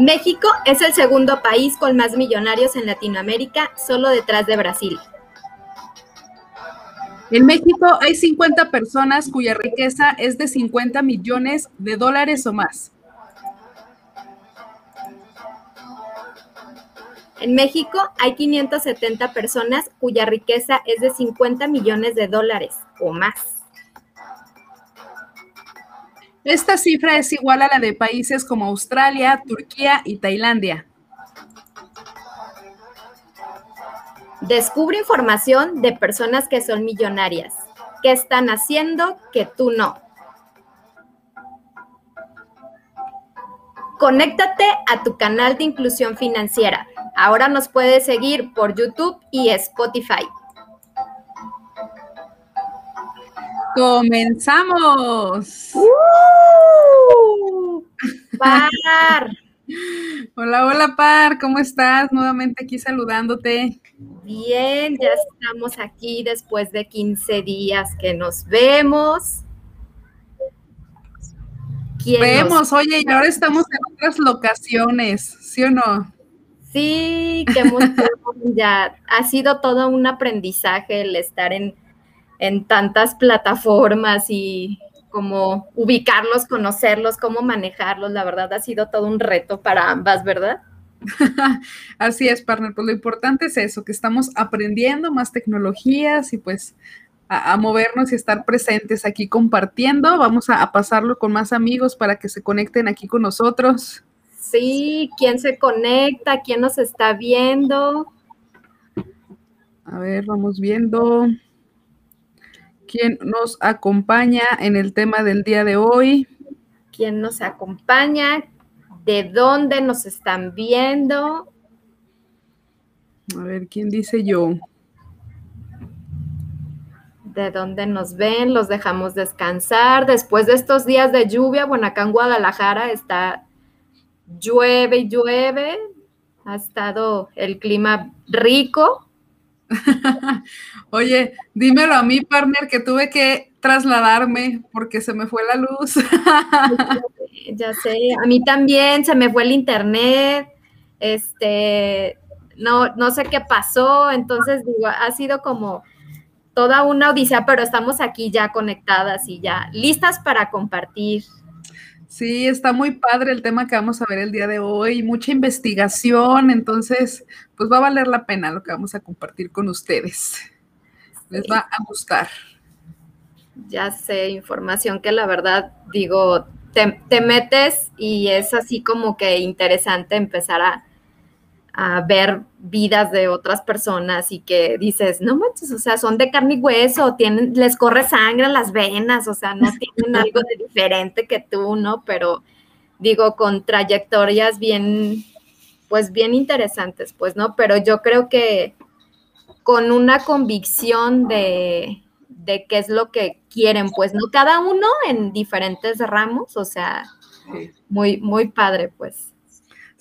México es el segundo país con más millonarios en Latinoamérica, solo detrás de Brasil. En México hay 50 personas cuya riqueza es de 50 millones de dólares o más. En México hay 570 personas cuya riqueza es de 50 millones de dólares o más. Esta cifra es igual a la de países como Australia, Turquía y Tailandia. Descubre información de personas que son millonarias. ¿Qué están haciendo que tú no? Conéctate a tu canal de inclusión financiera. Ahora nos puedes seguir por YouTube y Spotify. ¡Comenzamos! ¡Uh! ¡Par! Hola, hola, Par, ¿cómo estás? Nuevamente aquí saludándote. Bien, ya estamos aquí después de 15 días que nos vemos. Vemos, oye, y ahora estamos en otras locaciones, ¿sí o no? Sí, que ya ha sido todo un aprendizaje el estar en en tantas plataformas y cómo ubicarlos, conocerlos, cómo manejarlos. La verdad ha sido todo un reto para ambas, ¿verdad? Así es, partner. Pues lo importante es eso, que estamos aprendiendo más tecnologías y pues a, movernos y estar presentes aquí compartiendo. Vamos a, a, pasarlo con más amigos para que se conecten aquí con nosotros. Sí, ¿quién se conecta? ¿Quién nos está viendo? A ver, vamos viendo quién nos acompaña en el tema del día de hoy. ¿Quién nos acompaña? ¿De dónde nos están viendo? A ver, ¿quién dice yo? ¿De dónde nos ven? Los dejamos descansar. Después de estos días de lluvia, bueno, acá en Guadalajara está llueve y llueve. Ha estado el clima rico, Oye, dímelo a mí, partner, que tuve que trasladarme porque se me fue la luz. ya sé, a mí también se me fue el internet. Este, no, no sé qué pasó, entonces digo, ha sido como toda una odisea, pero estamos aquí ya conectadas y ya listas para compartir Sí, está muy padre el tema que vamos a ver el día de hoy, mucha investigación, entonces, pues va a valer la pena lo que vamos a compartir con ustedes. Les va a gustar. Ya sé, información que la verdad digo, te, te metes y es así como que interesante empezar a, a ver vidas de otras personas y que dices, no manches, o sea, son de carne y hueso, tienen, les corre sangre en las venas, o sea, no tienen algo de diferente que tú, ¿no? Pero digo, con trayectorias bien, pues bien interesantes, pues, ¿no? Pero yo creo que con una convicción de, de qué es lo que quieren, pues, ¿no? Cada uno en diferentes ramos, o sea, muy, muy padre, pues.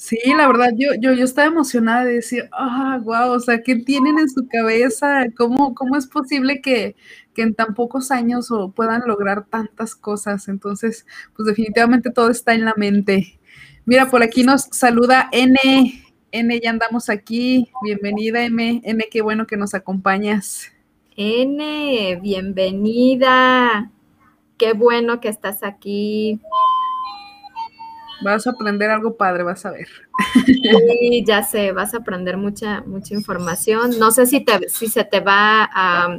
Sí, la verdad, yo, yo, yo estaba emocionada de decir, ah, wow, o sea, ¿qué tienen en su cabeza? ¿Cómo, cómo es posible que, en tan pocos años puedan lograr tantas cosas? Entonces, pues definitivamente todo está en la mente. Mira, por aquí nos saluda N. N, ya andamos aquí. Bienvenida, M. N, qué bueno que nos acompañas. N, bienvenida. Qué bueno que estás aquí. Vas a aprender algo padre, vas a ver. Sí, ya sé, vas a aprender mucha, mucha información. No sé si, te, si se te va a,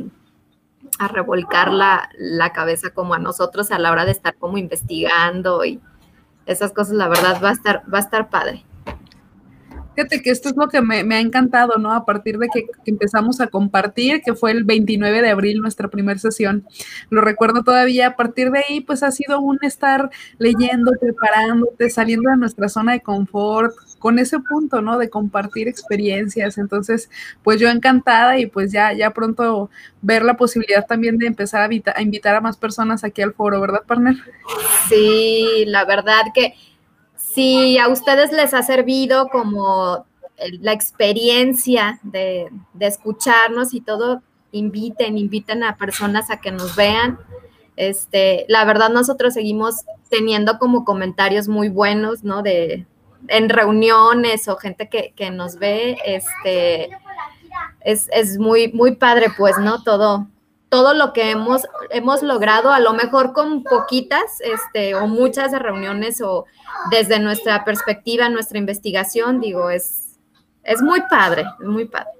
a revolcar la, la, cabeza como a nosotros a la hora de estar como investigando y esas cosas, la verdad, va a estar, va a estar padre. Fíjate que esto es lo que me, ha encantado, ¿no? A partir de que, empezamos a compartir, que fue el 29 de abril nuestra primera sesión. Lo recuerdo todavía, a partir de ahí, pues ha sido un estar leyendo, preparándote, saliendo de nuestra zona de confort, con ese punto, ¿no? De compartir experiencias. Entonces, pues yo encantada y pues ya, ya pronto ver la posibilidad también de empezar a, a invitar a más personas aquí al foro, ¿verdad, partner? Sí, la verdad que si a ustedes les ha servido como la experiencia de, escucharnos y todo, inviten, inviten a personas a que nos vean. Este, la verdad, nosotros seguimos teniendo como comentarios muy buenos, ¿no? De, en reuniones o gente que, nos ve, este, es, es, muy, muy padre, pues, ¿no? Todo, todo lo que hemos, hemos logrado, a lo mejor con poquitas este, o muchas reuniones o desde nuestra perspectiva, nuestra investigación, digo, es, es muy padre, es muy padre.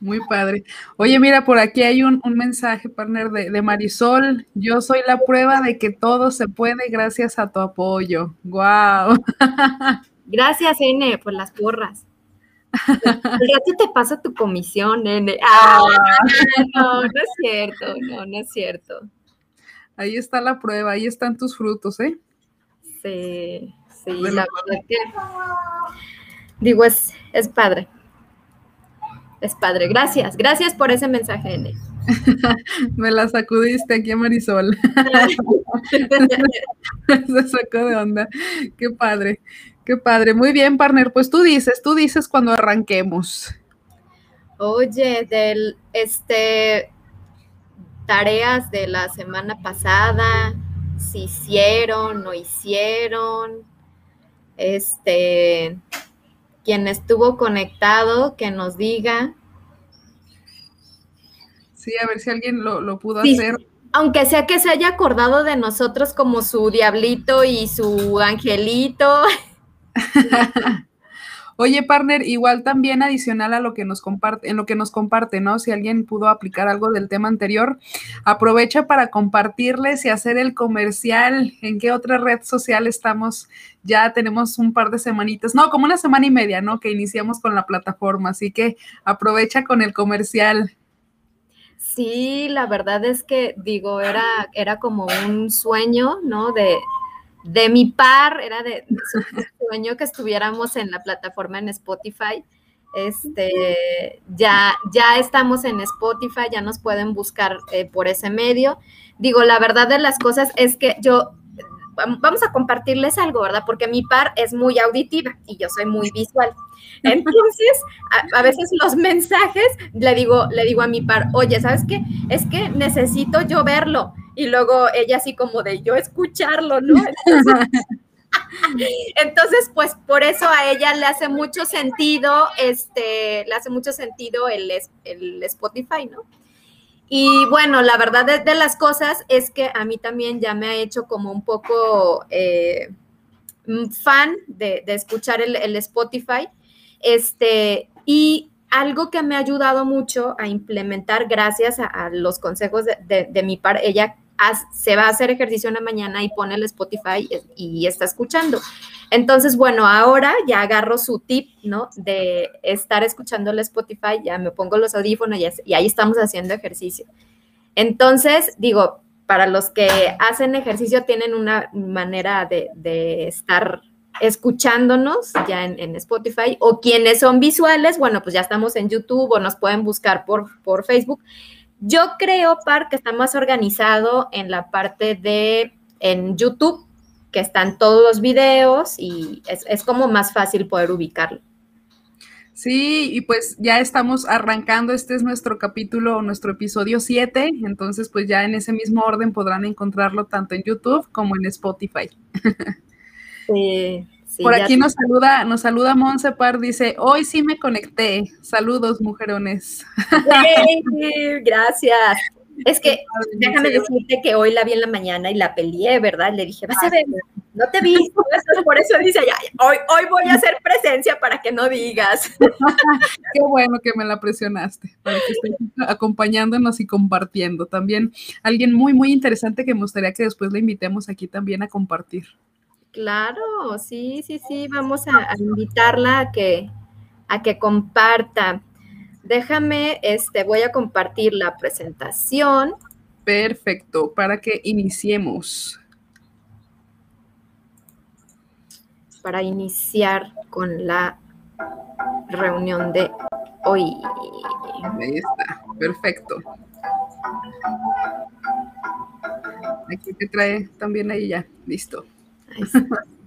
Muy padre. Oye, mira, por aquí hay un, mensaje, partner, de, de, Marisol. Yo soy la prueba de que todo se puede gracias a tu apoyo. ¡Guau! Gracias, N, por las porras. Ya te pasa tu comisión, nene. Ah, no, no es cierto, no, no es cierto. Ahí está la prueba, ahí están tus frutos, ¿eh? Sí, sí, la verdad que digo, es, es padre. Es padre. Gracias, gracias por ese mensaje, N. Me la sacudiste aquí a Marisol. Se sacó de onda. Qué padre. Qué padre, muy bien, partner. Pues tú dices, tú dices cuando arranquemos. Oye, del este tareas de la semana pasada, si hicieron, no hicieron. Este, quien estuvo conectado, que nos diga. Sí, a ver si alguien lo, pudo hacer. Aunque sea que se haya acordado de nosotros como su diablito y su angelito. Oye, partner, igual también adicional a lo que nos comparte, en lo que nos comparte, ¿no? Si alguien pudo aplicar algo del tema anterior, aprovecha para compartirles y hacer el comercial. ¿En qué otra red social estamos? Ya tenemos un par de semanitas, no, como una semana y media, ¿no? Que iniciamos con la plataforma, así que aprovecha con el comercial. Sí, la verdad es que digo, era, era como un sueño, ¿no? De, de mi par, era de, sueño que estuviéramos en la plataforma en Spotify. Este, ya, ya estamos en Spotify, ya nos pueden buscar eh, por ese medio. Digo, la verdad de las cosas es que yo, vamos a compartirles algo, ¿verdad? Porque mi par es muy auditiva y yo soy muy visual. Entonces, a, veces los mensajes le digo, le digo a mi par, oye, ¿sabes qué? Es que necesito yo verlo y luego ella así como de yo escucharlo, ¿no? Entonces, pues por eso a ella le hace mucho sentido, este, le hace mucho sentido el, el Spotify, ¿no? Y bueno, la verdad de, las cosas es que a mí también ya me ha hecho como un poco eh, fan de, escuchar el, Spotify. Este, y algo que me ha ayudado mucho a implementar gracias a, los consejos de, de, mi par, ella se va a hacer ejercicio en la mañana y pone el Spotify y, está escuchando. Entonces, bueno, ahora ya agarro su tip, ¿no? De estar escuchando el Spotify, ya me pongo los audífonos y, ahí estamos haciendo ejercicio. Entonces, digo, para los que hacen ejercicio tienen una manera de, estar escuchándonos ya en, Spotify o quienes son visuales, bueno, pues ya estamos en YouTube o nos pueden buscar por Facebook. Yo creo, Par, que está más organizado en la parte de en YouTube, que están todos los videos y es, como más fácil poder ubicarlo. Sí, y pues ya estamos arrancando, este es nuestro capítulo, nuestro episodio 7, entonces pues ya en ese mismo orden podrán encontrarlo tanto en YouTube como en Spotify. Sí, por aquí nos saluda, nos saluda Par, dice, hoy sí me conecté. Saludos, mujerones. gracias. Es que déjame decirte que hoy la vi en la mañana y la peleé, ¿verdad? Le dije, vas a ver, no te vi. por eso dice, hoy, hoy voy a hacer presencia para que no digas. Qué bueno que me la presionaste, para que estés acompañándonos y compartiendo. También alguien muy, muy interesante que me gustaría que después le invitemos aquí también a compartir. Claro, sí, sí, sí, vamos a, invitarla a que, a que comparta. Déjame, este, voy a compartir la presentación. Perfecto, para que iniciemos. Para iniciar con la reunión de hoy. Ahí está, perfecto. Aquí te trae también ahí ya, listo.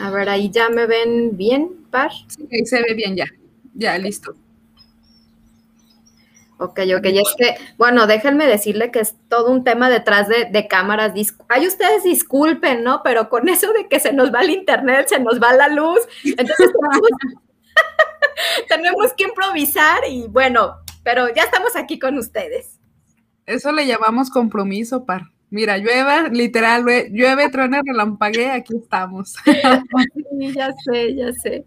A ver, ahí ya me ven bien, Par. Sí, ahí se ve bien ya. Ya, listo. Ok, ok, y es que, bueno, déjenme decirle que es todo un tema detrás de, cámaras. Ay, ustedes disculpen, ¿no? Pero con eso de que se nos va el internet, se nos va la luz, entonces tenemos que improvisar y bueno, pero ya estamos aquí con ustedes. Eso le llamamos compromiso, par. Mira, llueve, literal, llueve, truena, relampague, aquí estamos. Sí, ya sé, ya sé.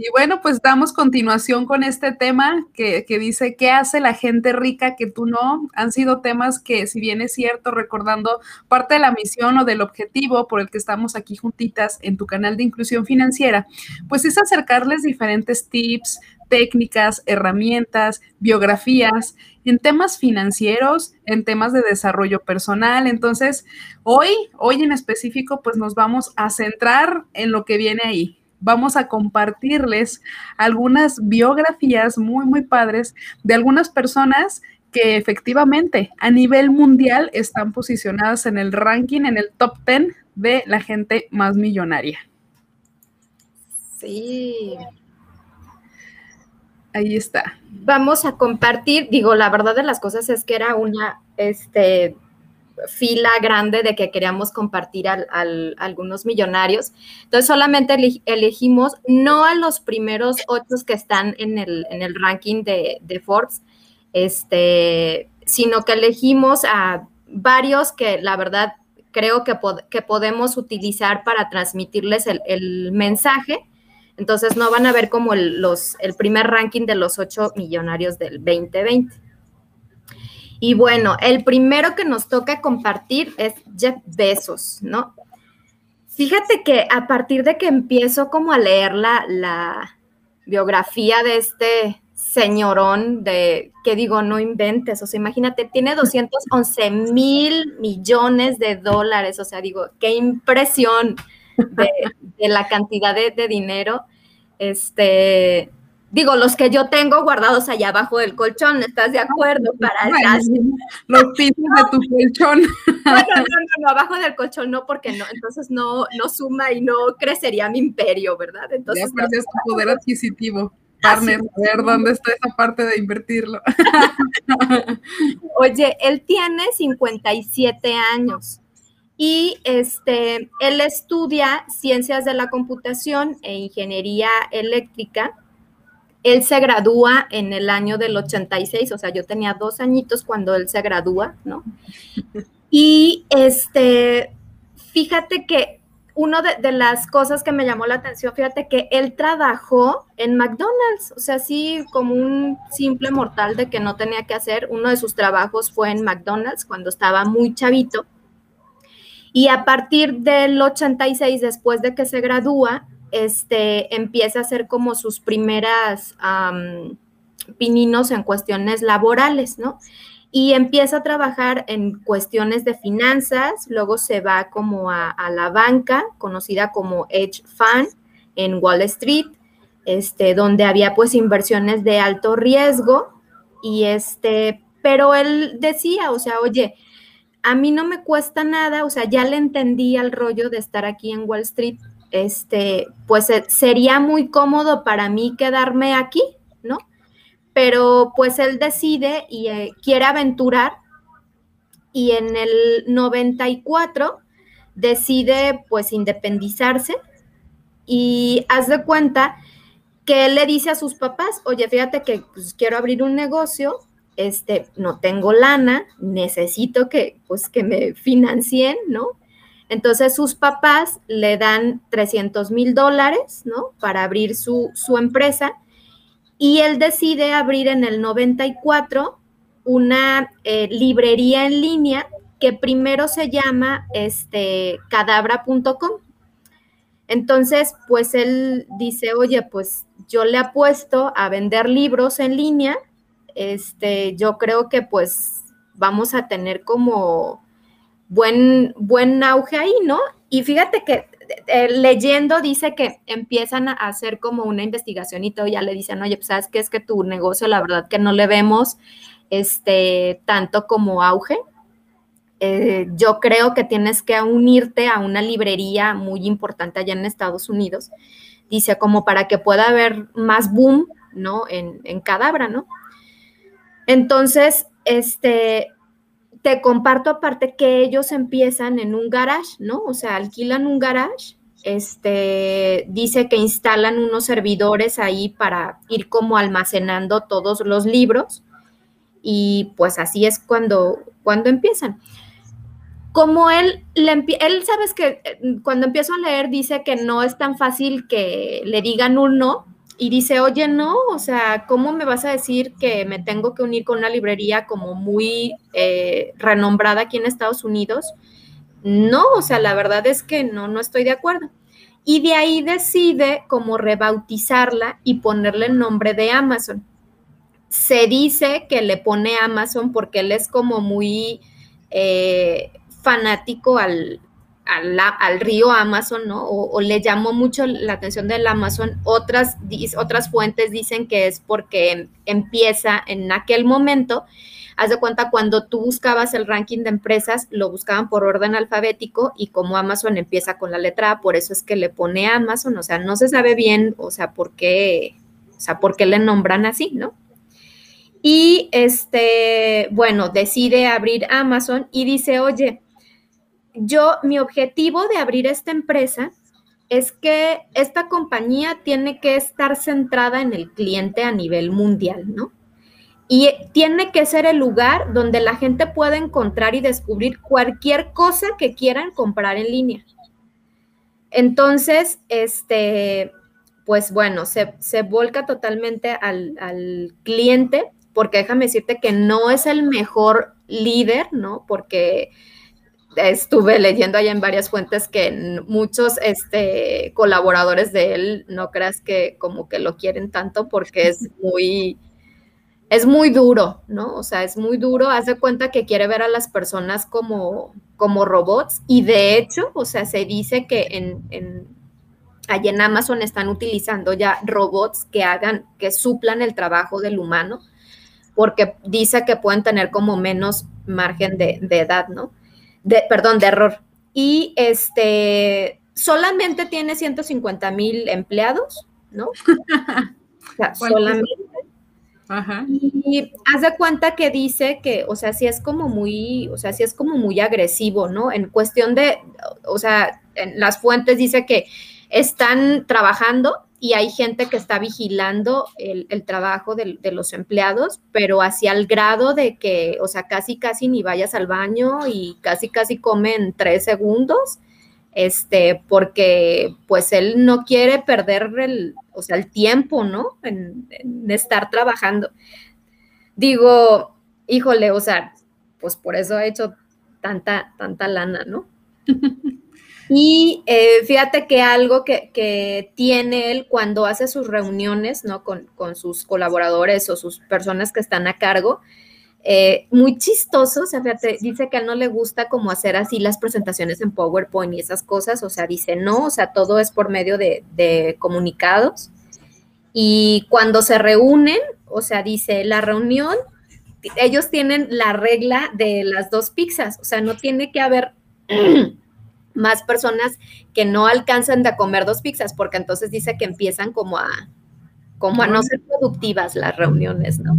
Y bueno, pues damos continuación con este tema que, que, dice, ¿qué hace la gente rica que tú no? Han sido temas que, si bien es cierto, recordando parte de la misión o del objetivo por el que estamos aquí juntitas en tu canal de inclusión financiera, pues es acercarles diferentes tips, técnicas, herramientas, biografías en temas financieros, en temas de desarrollo personal. Entonces, hoy, hoy en específico, pues nos vamos a centrar en lo que viene ahí. Vamos a compartirles algunas biografías muy, muy padres de algunas personas que efectivamente a nivel mundial están posicionadas en el ranking, en el top 10 de la gente más millonaria. Sí, Ahí está. Vamos a compartir, digo, la verdad de las cosas es que era una este, fila grande de que queríamos compartir a algunos millonarios. Entonces solamente elegimos no a los primeros ocho que están en el, en el ranking de, Forbes, este, sino que elegimos a varios que la verdad creo que, que podemos utilizar para transmitirles el, el mensaje entonces no van a ver como el, los, el primer ranking de los ocho millonarios del 2020. Y bueno, el primero que nos toca compartir es Jeff Bezos, ¿no? Fíjate que a partir de que empiezo como a leer la, la biografía de este señorón de, que digo, no inventes, o sea, imagínate, tiene 211 mil millones de dólares, o sea, digo, qué impresión de, la cantidad de, dinero. Este, digo, los que yo tengo guardados allá abajo del colchón, ¿estás de acuerdo? Para los pisos de tu colchón. No, no, no, no, abajo del colchón no, porque no, entonces no, no suma y no crecería mi imperio, ¿verdad? Entonces, ya perdías tu poder adquisitivo. Partner, a ver dónde está esa parte de invertirlo. Oye, él tiene 57 años. Y este, él estudia ciencias de la computación e ingeniería eléctrica. Él se gradúa en el año del 86, o sea, yo tenía dos añitos cuando él se gradúa, ¿no? Y este, fíjate que una de, de, las cosas que me llamó la atención, fíjate que él trabajó en McDonald's, o sea, así como un simple mortal de que no tenía que hacer. Uno de sus trabajos fue en McDonald's cuando estaba muy chavito y a partir del 86, después de que se gradúa, este, empieza a hacer como sus primeras pininos en cuestiones laborales, ¿no? Y empieza a trabajar en cuestiones de finanzas, luego se va como a, la banca, conocida como Edge Fund, en Wall Street, este, donde había pues inversiones de alto riesgo, y este, pero él decía, o sea, oye, a mí no me cuesta nada, o sea, ya le entendí al rollo de estar aquí en Wall Street, este, pues eh, sería muy cómodo para mí quedarme aquí, ¿no? Pero pues él decide y eh, quiere aventurar y en el 94 decide pues independizarse y haz de cuenta que él le dice a sus papás, oye, fíjate que pues, quiero abrir un negocio, este, no tengo lana, necesito que, pues, que me financien, ¿no? Entonces sus papás le dan 300 mil dólares, ¿no? Para abrir su, empresa y él decide abrir en el 94 una eh, librería en línea que primero se llama este, cadabra.com. Entonces, pues él dice, oye, pues yo le apuesto a vender libros en línea, este, yo creo que pues vamos a tener como buen, buen auge ahí, ¿no? Y fíjate que eh, leyendo dice que empiezan a hacer como una investigación y todo, ya le dicen, oye, pues sabes que es que tu negocio, la verdad que no le vemos este tanto como auge. Eh, yo creo que tienes que unirte a una librería muy importante allá en Estados Unidos, dice, como para que pueda haber más boom, ¿no? En, en Cadabra, ¿no? Entonces, este, te comparto aparte que ellos empiezan en un garage, ¿no? O sea, alquilan un garage, este, dice que instalan unos servidores ahí para ir como almacenando todos los libros y pues así es cuando, cuando empiezan. Como él, le él sabes que cuando empiezo a leer dice que no es tan fácil que le digan un no, y dice, oye, no, o sea, ¿cómo me vas a decir que me tengo que unir con una librería como muy eh, renombrada aquí en Estados Unidos? No, o sea, la verdad es que no, no estoy de acuerdo. Y de ahí decide como rebautizarla y ponerle el nombre de Amazon. Se dice que le pone Amazon porque él es como muy eh, fanático al, al, río Amazon, ¿no? O, le llamó mucho la atención del Amazon. Otras, otras fuentes dicen que es porque empieza en aquel momento. Haz de cuenta, cuando tú buscabas el ranking de empresas, lo buscaban por orden alfabético y como Amazon empieza con la letra A, por eso es que le pone Amazon, o sea, no se sabe bien, o sea, por qué, o sea, por qué le nombran así, ¿no? Y este, bueno, decide abrir Amazon y dice, oye, yo, mi objetivo de abrir esta empresa es que esta compañía tiene que estar centrada en el cliente a nivel mundial, ¿no? Y tiene que ser el lugar donde la gente pueda encontrar y descubrir cualquier cosa que quieran comprar en línea. Entonces, este, pues bueno, se, volca totalmente al, al, cliente, porque déjame decirte que no es el mejor líder, ¿no? Porque estuve leyendo allá en varias fuentes que muchos este, colaboradores de él, no creas que como que lo quieren tanto porque es muy, es muy duro, ¿no? O sea, es muy duro, haz de cuenta que quiere ver a las personas como, como robots y de hecho, o sea, se dice que en, en, allá en Amazon están utilizando ya robots que hagan, que suplan el trabajo del humano, porque dice que pueden tener como menos margen de, de edad, ¿no? De, perdón, de error. Y este, solamente tiene 150 mil empleados, ¿no? o sea, solamente. Ajá. Y haz de cuenta que dice que, o sea, sí es como muy, o sea, sí es como muy agresivo, ¿no? En cuestión de, o sea, en las fuentes dice que están trabajando y hay gente que está vigilando el, trabajo de, los empleados, pero hacia el grado de que, o sea, casi, casi ni vayas al baño y casi, casi comen tres segundos, este, porque pues él no quiere perder el, o sea, el tiempo, ¿no? En, en estar trabajando. Digo, híjole, o sea, pues por eso ha hecho tanta, tanta lana, ¿no? Y eh, fíjate que algo que, tiene él cuando hace sus reuniones ¿no? con, sus colaboradores o sus personas que están a cargo, eh, muy chistoso, o sea, fíjate, dice que a él no le gusta como hacer así las presentaciones en PowerPoint y esas cosas, o sea, dice no, o sea, todo es por medio de comunicados. Y cuando se reúnen, o sea, dice, la reunión, ellos tienen la regla de las dos pizzas, o sea, no tiene que haber más personas que no alcanzan de comer dos pizzas, porque entonces dice que empiezan como a, como a no ser productivas las reuniones, ¿no?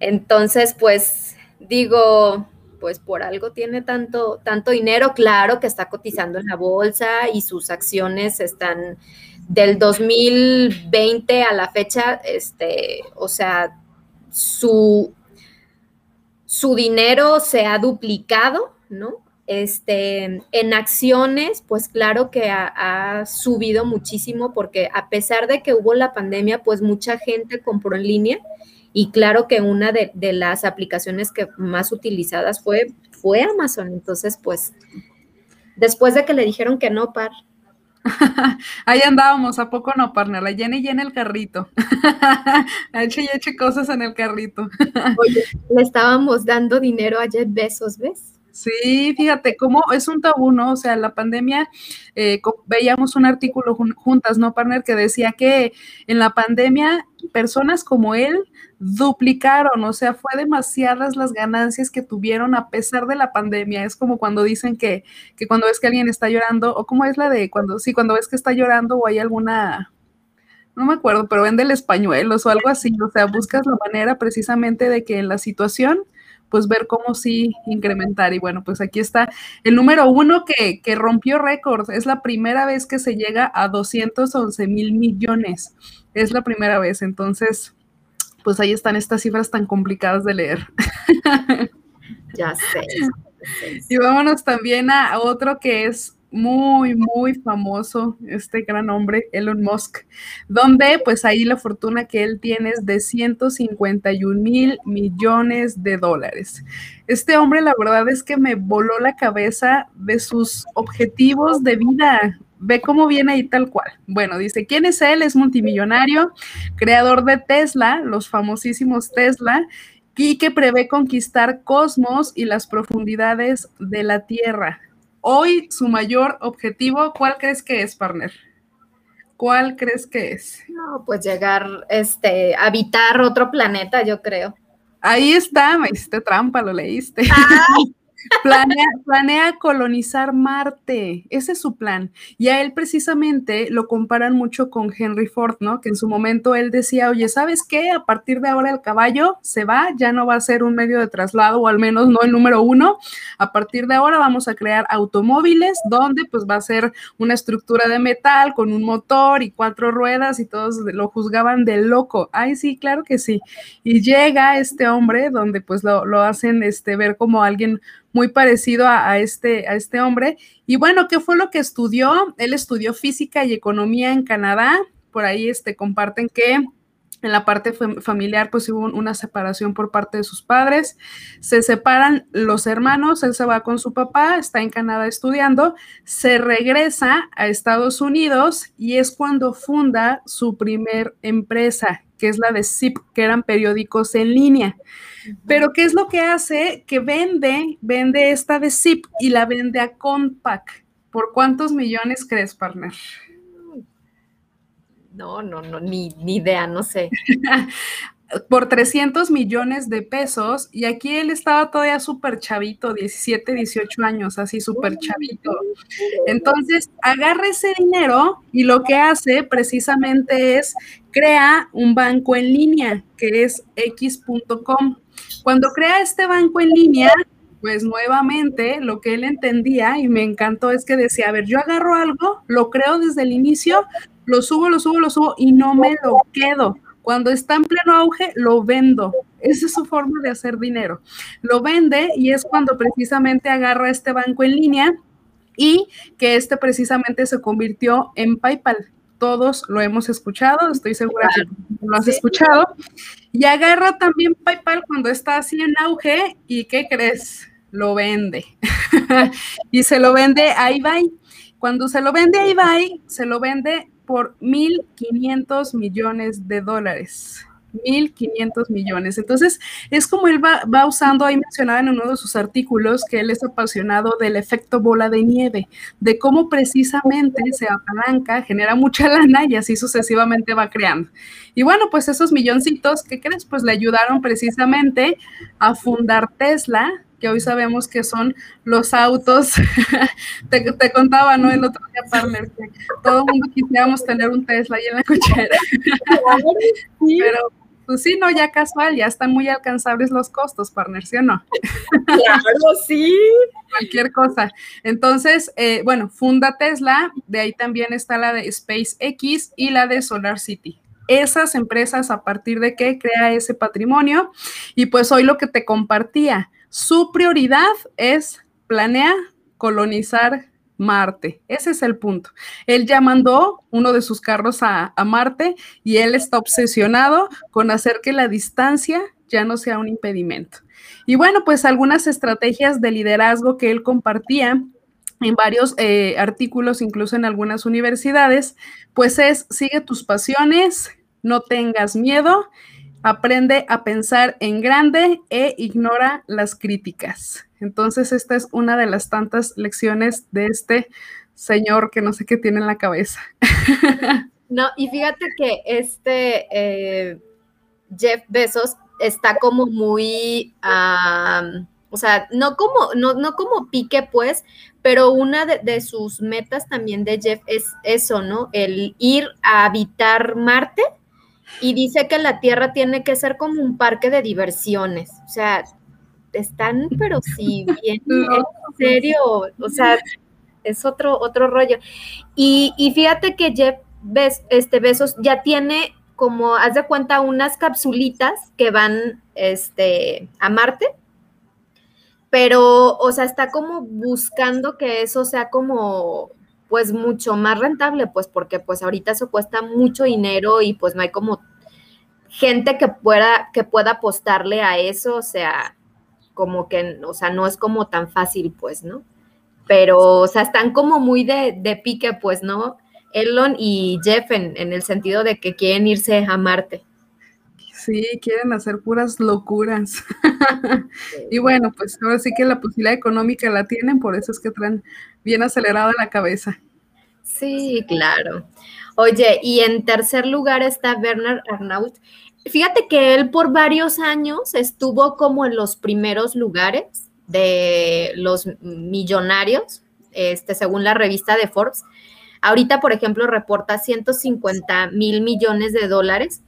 Entonces, pues digo, pues por algo tiene tanto, tanto dinero, claro que está cotizando en la bolsa y sus acciones están del 2020 a la fecha, este, o sea, su, su dinero se ha duplicado, ¿no? Este, en acciones, pues claro que ha, subido muchísimo porque a pesar de que hubo la pandemia, pues mucha gente compró en línea y claro que una de, las aplicaciones que más utilizadas fue, fue Amazon. Entonces, pues, después de que le dijeron que no, par, Ahí andábamos, ¿a poco no, partner? La llena y llena el carrito. eche y eche cosas en el carrito. Oye, le estábamos dando dinero a Jeff Bezos, ¿ves? Sí, fíjate cómo es un tabú, ¿no? O sea, la pandemia, eh, veíamos un artículo juntas, ¿no, partner? Que decía que en la pandemia personas como él duplicaron, o sea, fue demasiadas las ganancias que tuvieron a pesar de la pandemia. Es como cuando dicen que, que cuando ves que alguien está llorando, o como es la de cuando, sí, cuando ves que está llorando o hay alguna, no me acuerdo, pero vende el españuelos o algo así, o sea, buscas la manera precisamente de que en la situación pues ver cómo sí incrementar. Y bueno, pues aquí está el número uno que, que rompió récord. Es la primera vez que se llega a 211 mil millones. Es la primera vez. Entonces, pues ahí están estas cifras tan complicadas de leer. Ya sé. Y vámonos también a otro que es muy, muy famoso, este gran hombre, Elon Musk, donde pues ahí la fortuna que él tiene es de 151 mil millones de dólares. Este hombre la verdad es que me voló la cabeza de sus objetivos de vida. Ve cómo viene ahí tal cual. Bueno, dice, ¿quién es él? Es multimillonario, creador de Tesla, los famosísimos Tesla, y que prevé conquistar cosmos y las profundidades de la Tierra. Hoy su mayor objetivo, ¿cuál crees que es, partner? ¿Cuál crees que es? No, pues llegar, este, habitar otro planeta, yo creo. Ahí está, me hiciste trampa, lo leíste. Planea, colonizar Marte, ese es su plan. Y a él precisamente lo comparan mucho con Henry Ford, ¿no? Que en su momento él decía, oye, ¿sabes qué? A partir de ahora el caballo se va, ya no va a ser un medio de traslado, o al menos no el número uno. A partir de ahora vamos a crear automóviles donde pues va a ser una estructura de metal con un motor y cuatro ruedas y todos lo juzgaban de loco. Ay, sí, claro que sí. Y llega este hombre donde pues lo, lo hacen este, ver como alguien muy parecido a, este, a este hombre. Y bueno, ¿qué fue lo que estudió? Él estudió física y economía en Canadá. Por ahí este, comparten que en la parte familiar, pues hubo una separación por parte de sus padres. Se separan los hermanos, él se va con su papá, está en Canadá estudiando, se regresa a Estados Unidos y es cuando funda su primer empresa, que es la de Zip, que eran periódicos en línea. Pero ¿qué es lo que hace? Que vende, vende esta de Zip y la vende a Compaq. ¿Por cuántos millones crees, partner? No, no, no, ni, ni idea, no sé. por 300 millones de pesos y aquí él estaba todavía súper chavito, 17, 18 años, así súper chavito. Entonces, agarra ese dinero y lo que hace precisamente es crea un banco en línea que es x.com. Cuando crea este banco en línea, pues nuevamente lo que él entendía y me encantó es que decía, a ver, yo agarro algo, lo creo desde el inicio, lo subo, lo subo, lo subo y no me lo quedo cuando está en pleno auge, lo vendo. Esa es su forma de hacer dinero. Lo vende y es cuando precisamente agarra este banco en línea y que este precisamente se convirtió en PayPal. Todos lo hemos escuchado, estoy segura que lo has escuchado. Y agarra también PayPal cuando está así en auge y ¿qué crees? Lo vende. y se lo vende a eBay. Cuando se lo vende a eBay, se lo vende por 1.500 millones de dólares. 1.500 millones. Entonces, es como él va, usando, ahí mencionaba en uno de sus artículos, que él es apasionado del efecto bola de nieve, de cómo precisamente se apalanca, genera mucha lana y así sucesivamente va creando. Y bueno, pues esos milloncitos, ¿qué crees? Pues le ayudaron precisamente a fundar Tesla, que hoy sabemos que son los autos. te, contaba, ¿no? El otro día, partner, que todo el mundo quisiéramos tener un Tesla ahí en la cochera. Pero, pues sí, no, ya casual, ya están muy alcanzables los costos, partner, ¿sí o no? claro, sí. Cualquier cosa. Entonces, eh, bueno, funda Tesla, de ahí también está la de SpaceX y la de Solar City esas empresas a partir de qué crea ese patrimonio. Y pues hoy lo que te compartía, su prioridad es planea colonizar Marte. Ese es el punto. Él ya mandó uno de sus carros a, Marte y él está obsesionado con hacer que la distancia ya no sea un impedimento. Y bueno, pues algunas estrategias de liderazgo que él compartía en varios eh, artículos, incluso en algunas universidades, pues es, sigue tus pasiones, no tengas miedo, aprende a pensar en grande e ignora las críticas. Entonces, esta es una de las tantas lecciones de este señor que no sé qué tiene en la cabeza. No, y fíjate que este eh, Jeff Bezos está como muy, o sea, no como, no, no como pique, pues, pero una de, sus metas también de Jeff es eso, ¿no? El ir a habitar Marte y dice que la Tierra tiene que ser como un parque de diversiones, o sea, están, pero sí, bien, en serio, o sea, es otro, otro rollo. Y, y fíjate que Jeff este, Besos ya tiene como, haz de cuenta, unas capsulitas que van este, a Marte. Pero, o sea, está como buscando que eso sea como, pues, mucho más rentable, pues, porque, pues, ahorita eso cuesta mucho dinero y, pues, no hay como gente que pueda, que pueda apostarle a eso, o sea, como que, o sea, no es como tan fácil, pues, ¿no? Pero, o sea, están como muy de, de pique, pues, ¿no? Elon y Jeff en, en el sentido de que quieren irse a Marte. Sí, quieren hacer puras locuras. y bueno, pues ahora sí que la posibilidad económica la tienen, por eso es que traen bien acelerada la cabeza. Sí, claro. Oye, y en tercer lugar está Bernard Arnault. Fíjate que él por varios años estuvo como en los primeros lugares de los millonarios, este, según la revista de Forbes. Ahorita, por ejemplo, reporta 150 mil millones de dólares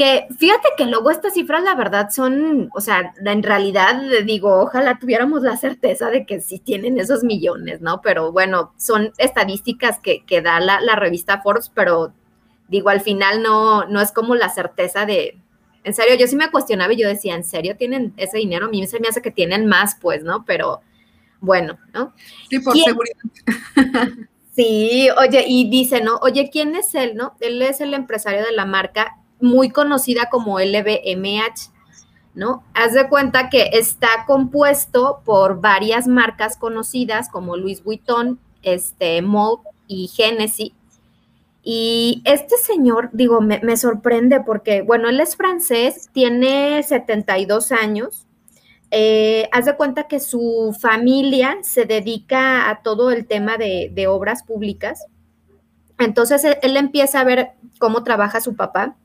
que fíjate que luego estas cifras, la verdad, son, o sea, en realidad digo, ojalá tuviéramos la certeza de que sí tienen esos millones, ¿no? Pero bueno, son estadísticas que, que da la, la, revista Forbes, pero digo, al final no, no es como la certeza de, en serio, yo sí me cuestionaba y yo decía, ¿en serio tienen ese dinero? A mí se me hace que tienen más, pues, ¿no? Pero bueno, ¿no? Sí, por seguridad. Sí, oye, y dice, ¿no? Oye, ¿quién es él, no? Él es el empresario de la marca muy conocida como LVMH, ¿no? Haz de cuenta que está compuesto por varias marcas conocidas como Louis Vuitton, este, Maud y Genesis. Y este señor, digo, me, sorprende porque, bueno, él es francés, tiene 72 años. Eh, haz de cuenta que su familia se dedica a todo el tema de, obras públicas. Entonces él empieza a ver cómo trabaja su papá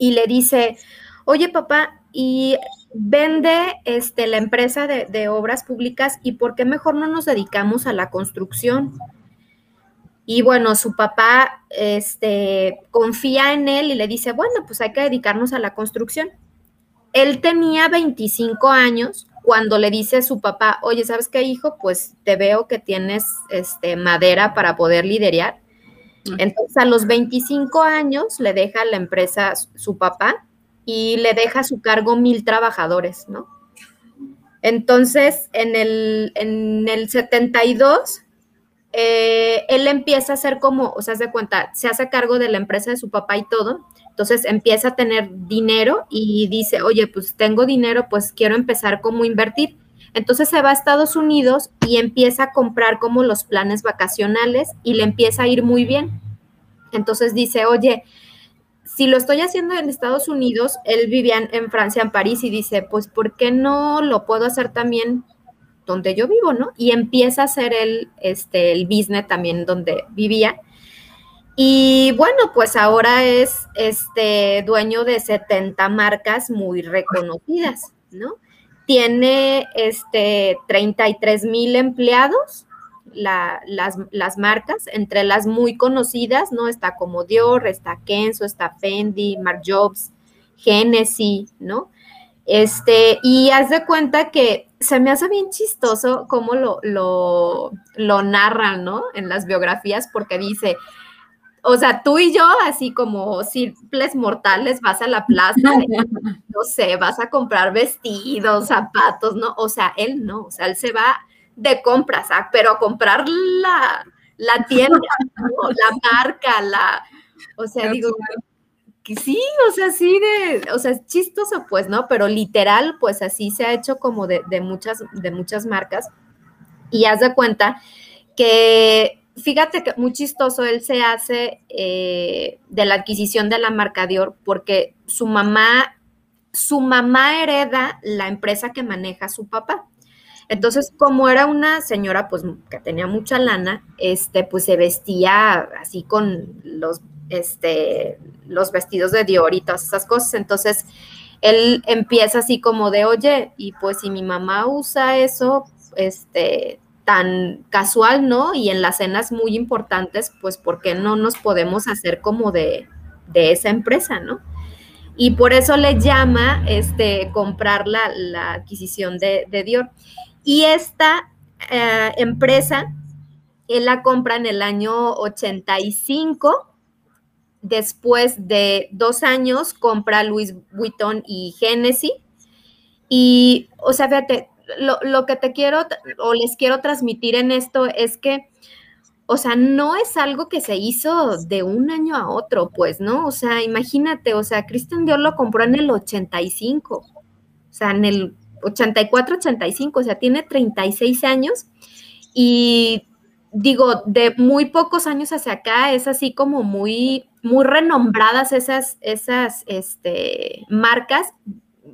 y le dice, oye papá, y vende este, la empresa de, obras públicas y por qué mejor no nos dedicamos a la construcción. Y bueno, su papá este, confía en él y le dice, bueno, pues hay que dedicarnos a la construcción. Él tenía 25 años cuando le dice a su papá, oye, ¿sabes qué, hijo? Pues te veo que tienes este, madera para poder liderar entonces, a los 25 años le deja la empresa su papá y le deja a su cargo mil trabajadores, ¿no? Entonces, en el, en el 72, eh, él empieza a ser como, o sea, se cuenta, se hace cargo de la empresa de su papá y todo. Entonces empieza a tener dinero y dice, oye, pues tengo dinero, pues quiero empezar como invertir. Entonces se va a Estados Unidos y empieza a comprar como los planes vacacionales y le empieza a ir muy bien. Entonces dice, oye, si lo estoy haciendo en Estados Unidos, él vivía en, Francia, en París, y dice, pues, ¿por qué no lo puedo hacer también donde yo vivo, no? Y empieza a hacer el, este, el business también donde vivía. Y bueno, pues ahora es este dueño de 70 marcas muy reconocidas, ¿no? Tiene este, 33 mil empleados, la, las, las, marcas, entre las muy conocidas, ¿no? Está como Dior, está Kenzo, está Fendi, Marc Jobs, Genesis, ¿no? Este, y haz de cuenta que se me hace bien chistoso cómo lo, lo, lo narran, ¿no? En las biografías, porque dice, o sea, tú y yo, así como simples mortales, vas a la plaza, no sé, vas a comprar vestidos, zapatos, ¿no? O sea, él no, o sea, él se va de compras, ¿ah? pero a comprar la, la tienda, la marca, la, o sea, digo, que sí, o sea, sí de, o sea, es chistoso, pues, ¿no? Pero literal, pues así se ha hecho como de, de muchas, de muchas marcas. Y haz de cuenta que, fíjate que muy chistoso, él se hace eh, de la adquisición de la marca Dior porque su mamá, su mamá hereda la empresa que maneja su papá. Entonces, como era una señora, pues, que tenía mucha lana, este, pues se vestía así con los, este, los vestidos de Dior y todas esas cosas. Entonces, él empieza así como de, oye, y pues si mi mamá usa eso, este, tan casual, ¿no? Y en las cenas muy importantes, pues, ¿por qué no nos podemos hacer como de, de esa empresa, ¿no? Y por eso le llama, este, comprar la, la adquisición de, de Dior. Y esta eh, empresa, él la compra en el año 85. Después de dos años, compra Louis Vuitton y Genesis. Y, o sea, fíjate, lo, lo, que te quiero o les quiero transmitir en esto es que, o sea, no es algo que se hizo de un año a otro, pues, ¿no? O sea, imagínate, o sea, Christian Dior lo compró en el 85, o sea, en el 84, 85, o sea, tiene 36 años y digo, de muy pocos años hacia acá es así como muy, muy renombradas esas, esas este, marcas.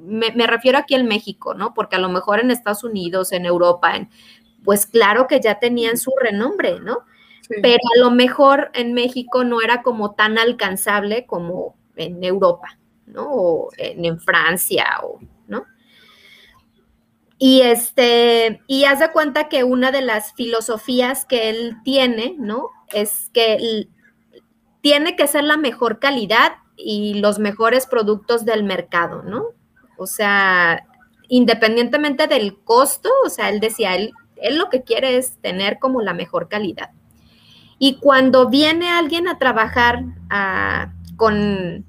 Me, me, refiero aquí en México, ¿no? Porque a lo mejor en Estados Unidos, en Europa, en, pues claro que ya tenían su renombre, ¿no? Sí. Pero a lo mejor en México no era como tan alcanzable como en Europa, ¿no? O en, en Francia, o, ¿no? Y este, y haz de cuenta que una de las filosofías que él tiene, ¿no? Es que tiene que ser la mejor calidad y los mejores productos del mercado, ¿no? O sea, independientemente del costo, o sea, él decía, él, él lo que quiere es tener como la mejor calidad. Y cuando viene alguien a trabajar uh, con,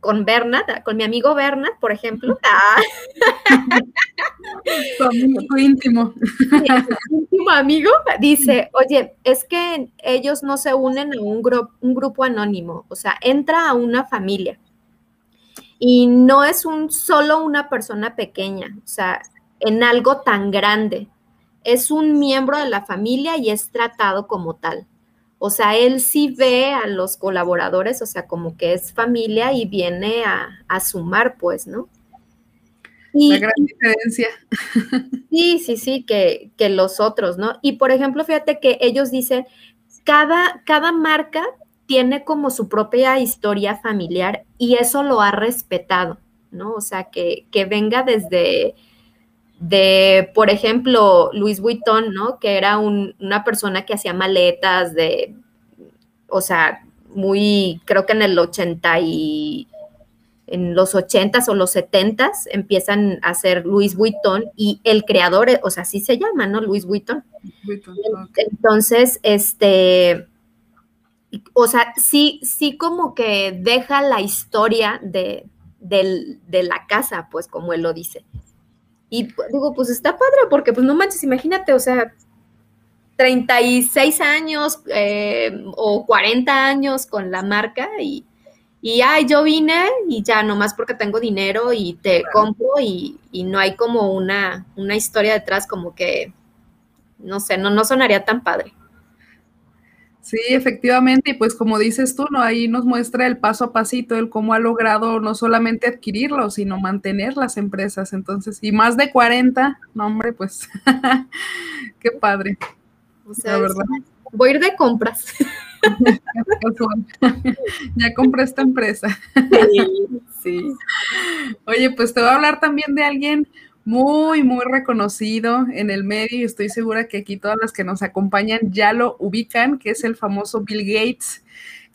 con Bernard, con mi amigo Bernard, por ejemplo. Ah. tu íntimo. íntimo amigo dice, oye, es que ellos no se unen a un, gru un grupo anónimo, o sea, entra a una familia. Y no es un solo una persona pequeña, o sea, en algo tan grande. Es un miembro de la familia y es tratado como tal. O sea, él sí ve a los colaboradores, o sea, como que es familia y viene a, a sumar, pues, ¿no? Y, La gran diferencia. Sí, sí, sí, que, que, los otros, ¿no? Y por ejemplo, fíjate que ellos dicen, cada, cada marca tiene como su propia historia familiar y eso lo ha respetado, ¿no? O sea, que, que venga desde, de, por ejemplo, Luis Vuitton, ¿no? Que era un, una persona que hacía maletas de, o sea, muy, creo que en el 80 y en los 80s o los 70s empiezan a hacer Luis Vuitton y el creador, o sea, así se llama, ¿no? Luis Vuitton. Vuitton okay. Entonces, este, o sea, sí, sí como que deja la historia de, de, de la casa, pues como él lo dice. Y digo, pues está padre, porque pues no manches, imagínate, o sea, 36 años eh, o 40 años con la marca y, y ay, yo vine y ya nomás porque tengo dinero y te claro. compro y, y, no hay como una, una historia detrás como que, no sé, no, no sonaría tan padre. Sí, efectivamente, y pues como dices tú, ¿no? Ahí nos muestra el paso a pasito, el cómo ha logrado no solamente adquirirlo, sino mantener las empresas. Entonces, y más de 40, no, hombre, pues, qué padre. O sea, la verdad. voy a ir de compras. ya compré esta empresa. Sí, sí. Oye, pues te voy a hablar también de alguien muy, muy reconocido en el medio y estoy segura que aquí todas las que nos acompañan ya lo ubican, que es el famoso Bill Gates,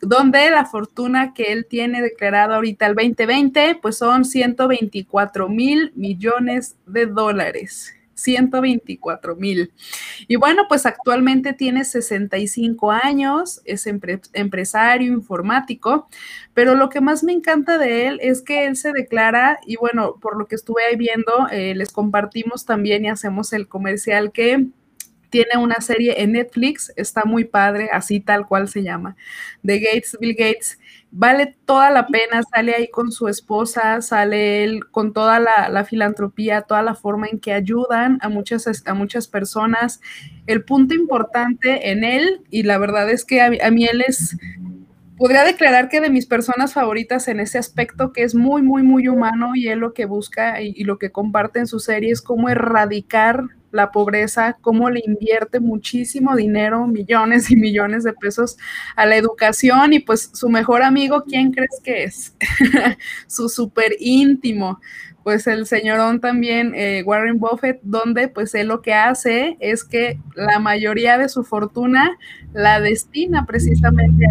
donde la fortuna que él tiene declarada ahorita el 2020, pues son 124 mil millones de dólares. 124 mil. Y bueno, pues actualmente tiene 65 años, es empre empresario informático, pero lo que más me encanta de él es que él se declara, y bueno, por lo que estuve ahí viendo, eh, les compartimos también y hacemos el comercial que tiene una serie en Netflix, está muy padre, así tal cual se llama, de Gates, Bill Gates. Vale toda la pena, sale ahí con su esposa, sale él con toda la, filantropía, toda la forma en que ayudan a muchas, muchas personas. El punto importante en él, y la verdad es que a mí él es podría declarar que de mis personas favoritas en ese aspecto, que es muy, muy, muy humano y él lo que busca y, lo que comparte en su serie es cómo erradicar la pobreza, cómo le invierte muchísimo dinero, millones y millones de pesos a la educación y pues su mejor amigo, ¿quién crees que es? su súper íntimo pues el señorón también, eh, Warren Buffett, donde pues él lo que hace es que la mayoría de su fortuna la destina precisamente a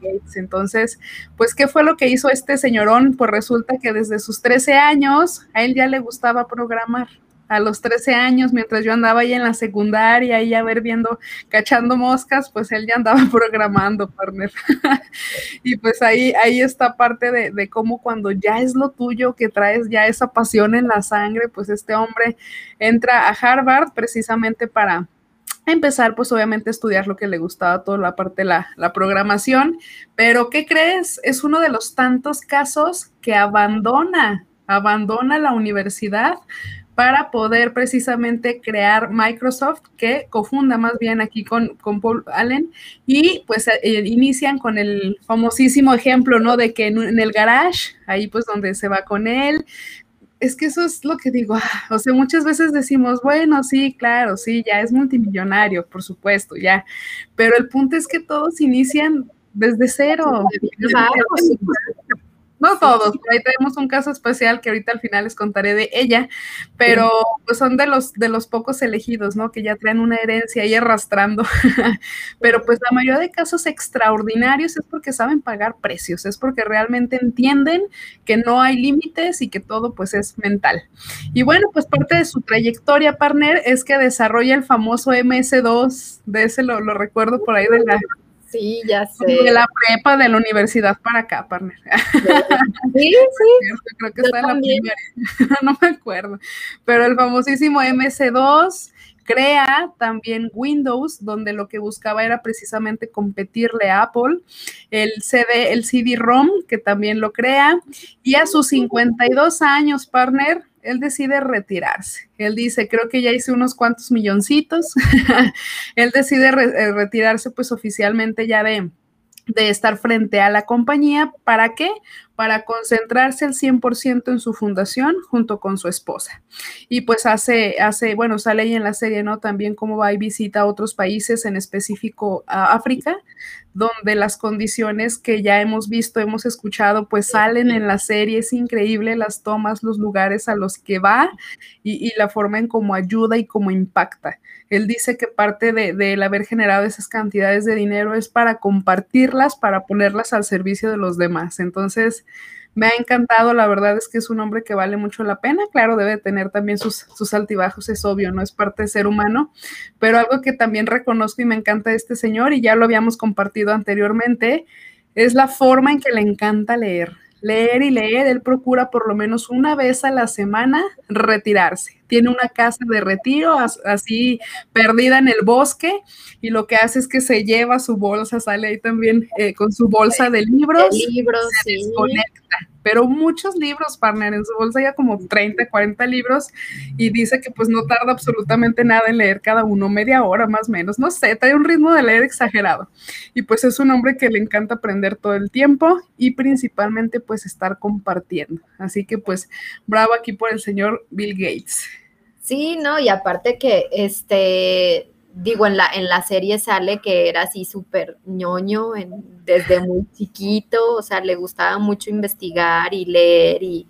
Gates. Entonces, pues, ¿qué fue lo que hizo este señorón? Pues resulta que desde sus 13 años a él ya le gustaba programar a los 13 años, mientras yo andaba ahí en la secundaria, y a ver viendo, cachando moscas, pues él ya andaba programando, partner. y pues ahí, ahí está parte de, de, cómo cuando ya es lo tuyo, que traes ya esa pasión en la sangre, pues este hombre entra a Harvard precisamente para empezar pues obviamente a estudiar lo que le gustaba, toda la parte de la, la, programación, pero ¿qué crees? Es uno de los tantos casos que abandona, abandona la universidad para poder precisamente crear Microsoft, que cofunda más bien aquí con, con Paul Allen, y pues eh, inician con el famosísimo ejemplo, ¿no? De que en, en, el garage, ahí pues donde se va con él, es que eso es lo que digo, ah, o sea, muchas veces decimos, bueno, sí, claro, sí, ya es multimillonario, por supuesto, ya, pero el punto es que todos inician desde cero. No todos, ahí tenemos un caso especial que ahorita al final les contaré de ella, pero pues son de los de los pocos elegidos, ¿no? Que ya traen una herencia ahí arrastrando. pero pues la mayoría de casos extraordinarios es porque saben pagar precios, es porque realmente entienden que no hay límites y que todo pues es mental. Y bueno, pues parte de su trayectoria, partner, es que desarrolla el famoso MS2, de ese lo, lo recuerdo por ahí de la Sí, ya sé. De la prepa de la universidad para acá, partner. Sí, sí. Creo que está en la primera. no me acuerdo. Pero el famosísimo MC2 crea también Windows, donde lo que buscaba era precisamente competirle a Apple, el CD, el CD-ROM, que también lo crea, y a sus 52 años, partner, él decide retirarse. Él dice, creo que ya hice unos cuantos milloncitos. él decide eh, retirarse pues oficialmente ya de, de estar frente a la compañía. ¿Para qué? Para concentrarse al 100% en su fundación junto con su esposa. Y pues hace, hace, bueno, sale ahí en la serie, ¿no? También cómo va y visita otros países, en específico a África, donde las condiciones que ya hemos visto, hemos escuchado, pues salen en la serie. Es increíble las tomas, los lugares a los que va y, y la forma en cómo ayuda y cómo impacta. Él dice que parte de, del haber generado esas cantidades de dinero es para compartirlas, para ponerlas al servicio de los demás. Entonces, me ha encantado, la verdad es que es un hombre que vale mucho la pena, claro, debe tener también sus, altibajos, es obvio, no es parte de ser humano, pero algo que también reconozco y me encanta de este señor, y ya lo habíamos compartido anteriormente, es la forma en que le encanta leer leer y leer, él procura por lo menos una vez a la semana retirarse. Tiene una casa de retiro así perdida en el bosque y lo que hace es que se lleva su bolsa, sale ahí también eh, con su bolsa de libros, de libros se desconecta pero muchos libros, partner, en su bolsa ya como 30, 40 libros y dice que pues no tarda absolutamente nada en leer cada uno, media hora más o menos, no sé, trae un ritmo de leer exagerado. Y pues es un hombre que le encanta aprender todo el tiempo y principalmente pues estar compartiendo. Así que pues bravo aquí por el señor Bill Gates. Sí, no, y aparte que este digo, en la, en la serie sale que era así súper ñoño desde muy chiquito, o sea, le gustaba mucho investigar y leer y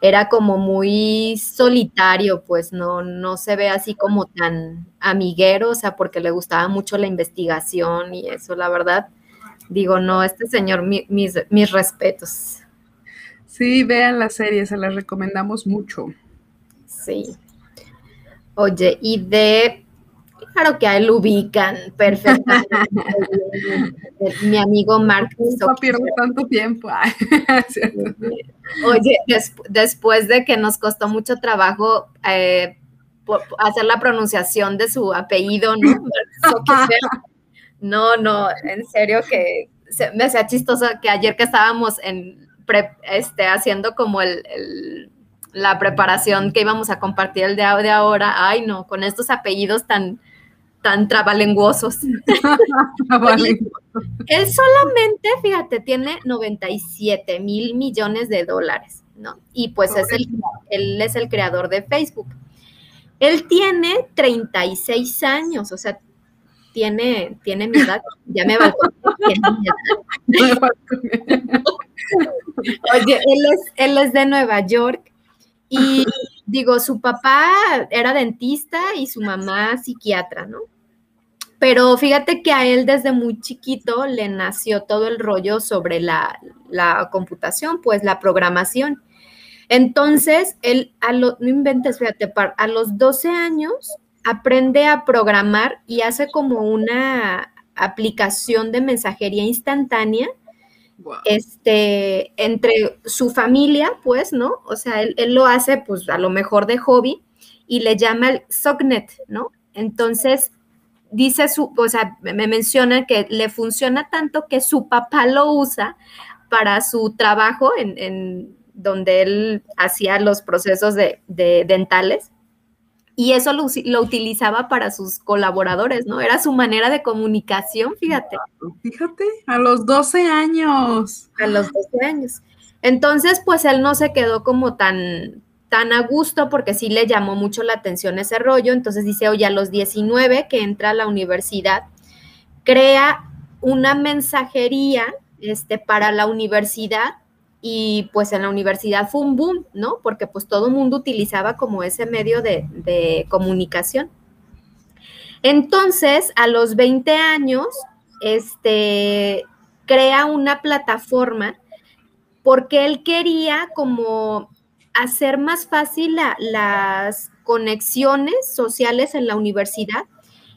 era como muy solitario, pues no, no se ve así como tan amiguero, o sea, porque le gustaba mucho la investigación y eso, la verdad, digo, no, este señor, mis, mis respetos. Sí, vean la serie, se la recomendamos mucho. Sí. Oye, y de Claro que a él ubican perfectamente. Mi amigo Mark. No pierdo tanto tiempo. Oye, después de que nos costó mucho trabajo eh, hacer la pronunciación de su apellido, ¿no? No, no, en serio que me hacía chistoso que ayer que estábamos en este, haciendo como el, la preparación que íbamos a compartir el de, de ahora, ay no, con estos apellidos tan, tan trabalenguosos. él solamente, fíjate, tiene 97 mil millones de dólares, ¿no? Y pues es el, él es el creador de Facebook. Él tiene 36 años, o sea, tiene, tiene mi edad, ya me va Oye, él es, él es de Nueva York y digo, su papá era dentista y su mamá psiquiatra, ¿no? Pero fíjate que a él desde muy chiquito le nació todo el rollo sobre la, computación, pues la programación. Entonces, él, a no inventes, fíjate, a los 12 años aprende a programar y hace como una aplicación de mensajería instantánea este, entre su familia, pues, ¿no? O sea, él, él, lo hace, pues, a lo mejor de hobby y le llama el SOCNET, ¿no? Entonces, dice su, o sea, me menciona que le funciona tanto que su papá lo usa para su trabajo en, donde él hacía los procesos de, dentales y eso lo, lo, utilizaba para sus colaboradores, ¿no? Era su manera de comunicación, fíjate. Fíjate, a los 12 años. A los 12 años. Entonces, pues él no se quedó como tan, tan a gusto porque sí le llamó mucho la atención ese rollo. Entonces dice, oye, a los 19 que entra a la universidad, crea una mensajería este, para la universidad y pues en la universidad fue un boom, ¿no? Porque pues todo el mundo utilizaba como ese medio de, de comunicación. Entonces, a los 20 años, este, crea una plataforma porque él quería como hacer más fácil las conexiones sociales en la universidad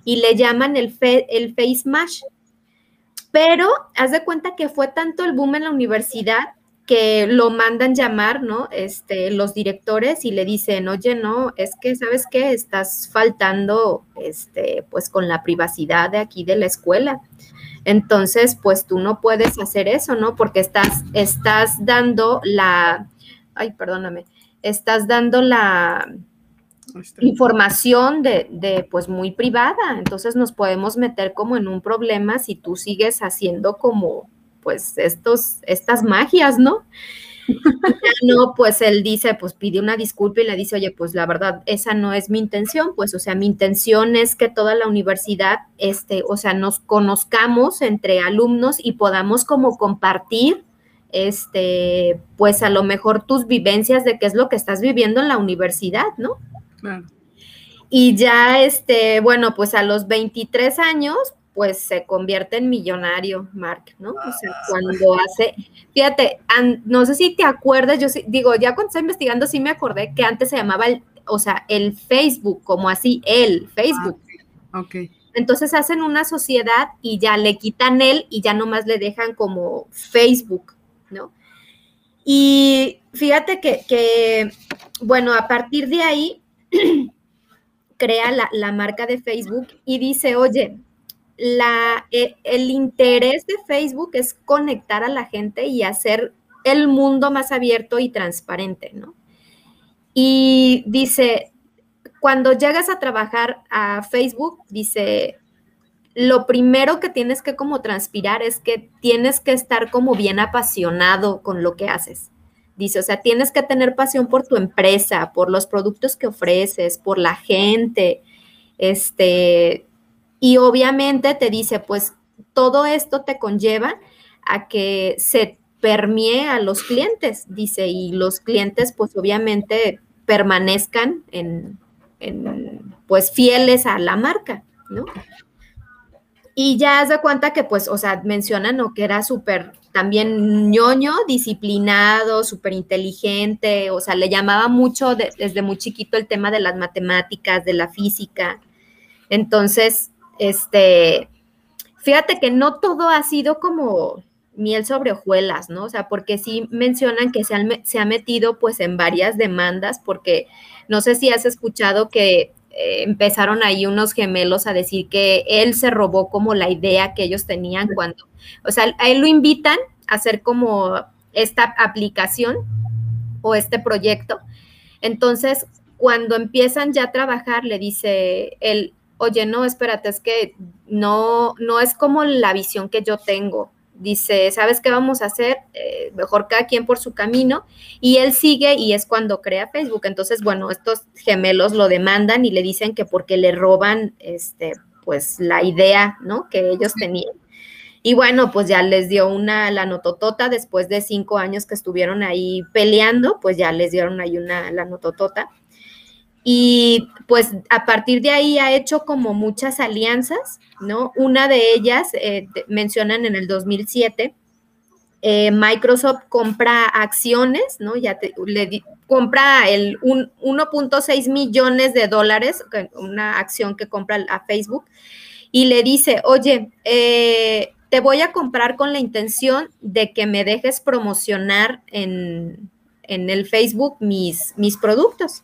y le llaman el, el Face Mash. Pero haz de cuenta que fue tanto el boom en la universidad que lo mandan llamar, ¿no? Este, los directores y le dicen, oye, no, es que, ¿sabes qué? Estás faltando, este, pues con la privacidad de aquí de la escuela. Entonces, pues tú no puedes hacer eso, ¿no? Porque estás, estás dando la, ay, perdóname, estás dando la información de, de, pues muy privada, entonces nos podemos meter como en un problema si tú sigues haciendo como, pues estos, estas magias, ¿no? no, pues él dice, pues pide una disculpa y le dice, oye, pues la verdad, esa no es mi intención, pues, o sea, mi intención es que toda la universidad, este, o sea, nos conozcamos entre alumnos y podamos como compartir este, pues a lo mejor tus vivencias de qué es lo que estás viviendo en la universidad, ¿no? Claro. Y ya, este, bueno, pues a los 23 años, pues se convierte en millonario, Mark, ¿no? O sea, ah. cuando hace, fíjate, no sé si te acuerdas, yo digo, ya cuando estoy investigando sí me acordé que antes se llamaba, el, o sea, el Facebook, como así, el Facebook. Ah, ok. Entonces hacen una sociedad y ya le quitan él y ya nomás le dejan como Facebook. ¿no? Y fíjate que, bueno, a partir de ahí crea la, marca de Facebook y dice, oye, la, e, el interés de Facebook es conectar a la gente y hacer el mundo más abierto y transparente, ¿no? Y dice, cuando llegas a trabajar a Facebook, dice, lo primero que tienes que como transpirar es que tienes que estar como bien apasionado con lo que haces. Dice, o sea, tienes que tener pasión por tu empresa, por los productos que ofreces, por la gente, este, y obviamente te dice, pues todo esto te conlleva a que se permee a los clientes, dice, y los clientes pues obviamente permanezcan en, pues fieles a la marca, ¿no? Y ya has de cuenta que, pues, o sea, mencionan que era súper también ñoño, disciplinado, súper inteligente, o sea, le llamaba mucho desde muy chiquito el tema de las matemáticas, de la física. Entonces, este, fíjate que no todo ha sido como miel sobre hojuelas, ¿no? O sea, porque sí mencionan que se, ha metido pues en varias demandas, porque no sé si has escuchado que eh, empezaron ahí unos gemelos a decir que él se robó como la idea que ellos tenían cuando, o sea, a él lo invitan a hacer como esta aplicación o este proyecto. Entonces, cuando empiezan ya a trabajar, le dice él, oye, no, espérate, es que no, no es como la visión que yo tengo dice, ¿sabes qué vamos a hacer? Eh, mejor cada quien por su camino. Y él sigue y es cuando crea Facebook. Entonces, bueno, estos gemelos lo demandan y le dicen que porque le roban, este, pues la idea, ¿no? Que ellos tenían. Y bueno, pues ya les dio una, la nototota, después de cinco años que estuvieron ahí peleando, pues ya les dieron ahí una, la nototota. Y pues a partir de ahí ha hecho como muchas alianzas, ¿no? Una de ellas, eh, mencionan en el 2007, eh, Microsoft compra acciones, ¿no? Ya le compra el 1.6 millones de dólares, una acción que compra a Facebook, y le dice, oye, eh, te voy a comprar con la intención de que me dejes promocionar en, en el Facebook mis, mis productos.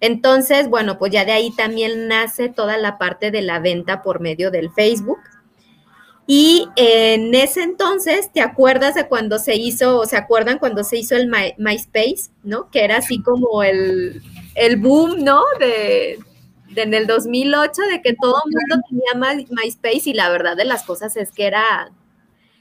Entonces, bueno, pues ya de ahí también nace toda la parte de la venta por medio del Facebook. Y en ese entonces, ¿te acuerdas de cuando se hizo, o se acuerdan cuando se hizo el MySpace, ¿no? Que era así como el, boom, ¿no? De, en el 2008, de que todo el mundo tenía MySpace y la verdad de las cosas es que era,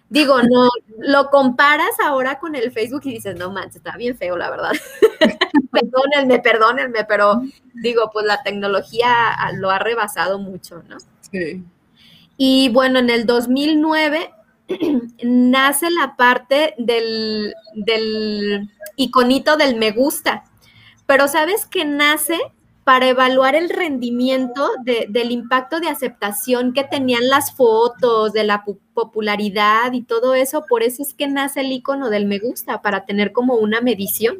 digo, no, lo comparas ahora con el Facebook y dices, no manches, está bien feo, la verdad. perdónenme, perdónenme, pero digo, pues la tecnología lo ha rebasado mucho, ¿no? Sí. Y bueno, en el 2009 nace la parte del, del iconito del me gusta, pero ¿sabes qué nace? Para evaluar el rendimiento del impacto de aceptación que tenían las fotos, de la popularidad y todo eso. Por eso es que nace el icono del me gusta, para tener como una medición.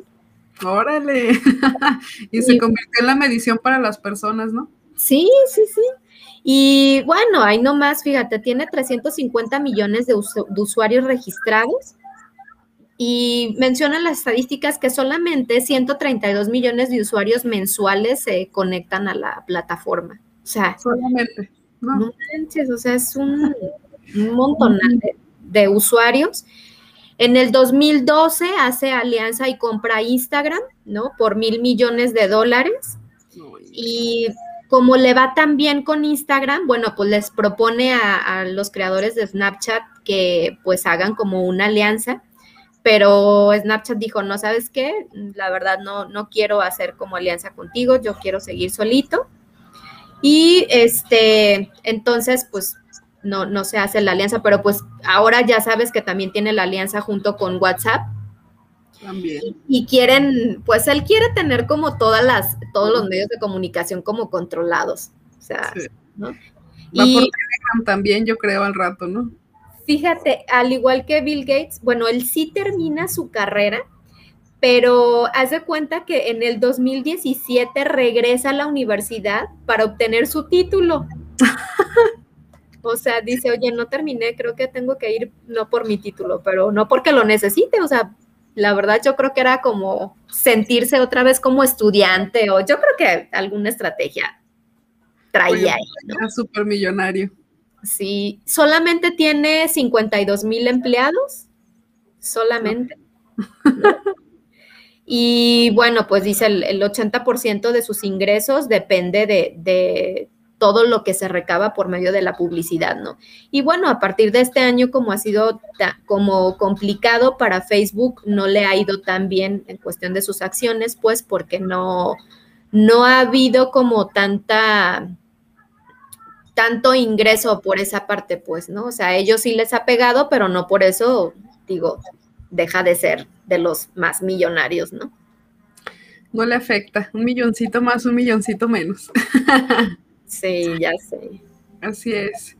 Órale. y se convirtió en la medición para las personas, ¿no? Sí, sí, sí. Y bueno, ahí nomás, fíjate, tiene 350 millones de, usuarios registrados y mencionan las estadísticas que solamente 132 millones de usuarios mensuales se conectan a la plataforma. O sea, solamente. No, o sea, es un, montón de usuarios en el 2012 hace alianza y compra Instagram, ¿no? Por mil millones de dólares. Y como le va tan bien con Instagram, bueno, pues les propone a, los creadores de Snapchat que pues hagan como una alianza. Pero Snapchat dijo, no sabes qué, la verdad no, no quiero hacer como alianza contigo, yo quiero seguir solito. Y este, entonces, pues no, no se hace la alianza, pero pues ahora ya sabes que también tiene la alianza junto con WhatsApp. También. Y, quieren, pues él quiere tener como todas las, todos los medios de comunicación como controlados. O sea, ¿no? y también, yo creo, al rato, ¿no? Fíjate, al igual que Bill Gates, bueno, él sí termina su carrera, pero haz de cuenta que en el 2017 regresa a la universidad para obtener su título. O sea, dice, oye, no terminé, creo que tengo que ir, no por mi título, pero no porque lo necesite, o sea, la verdad yo creo que era como sentirse otra vez como estudiante o yo creo que alguna estrategia traía ahí. Era súper millonario. Sí, solamente tiene 52 mil empleados, solamente. Y bueno, pues dice el, el 80% de sus ingresos depende de todo lo que se recaba por medio de la publicidad, ¿no? Y bueno, a partir de este año, como ha sido como complicado para Facebook, no le ha ido tan bien en cuestión de sus acciones, pues porque no, no ha habido como tanta tanto ingreso por esa parte, pues, ¿no? O sea, a ellos sí les ha pegado, pero no por eso, digo, deja de ser de los más millonarios, ¿no? No le afecta, un milloncito más, un milloncito menos. Sí, ya sé. Así es.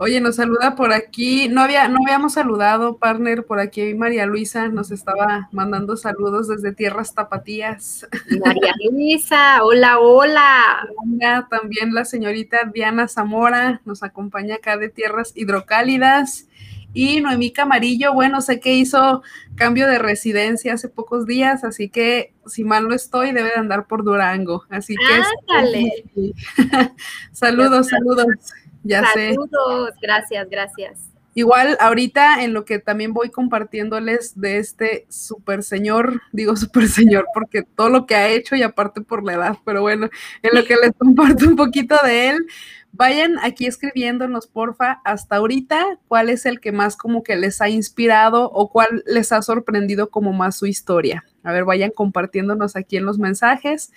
Oye, nos saluda por aquí. No había, no habíamos saludado, partner, por aquí María Luisa nos estaba mandando saludos desde tierras tapatías. María Luisa, hola, hola. Hola, también la señorita Diana Zamora nos acompaña acá de tierras hidrocálidas. Y Noemí Camarillo, bueno, sé que hizo cambio de residencia hace pocos días, así que si mal no estoy, debe de andar por Durango. Así que... saludos, saludos. Ya saludos, gracias, gracias. Igual ahorita en lo que también voy compartiéndoles de este super señor, digo super señor porque todo lo que ha hecho y aparte por la edad, pero bueno, en lo que les comparto un poquito de él, Vayan aquí escribiéndonos, porfa, hasta ahorita, cuál es el que más como que les ha inspirado o cuál les ha sorprendido como más su historia. A ver, vayan compartiéndonos aquí en los mensajes.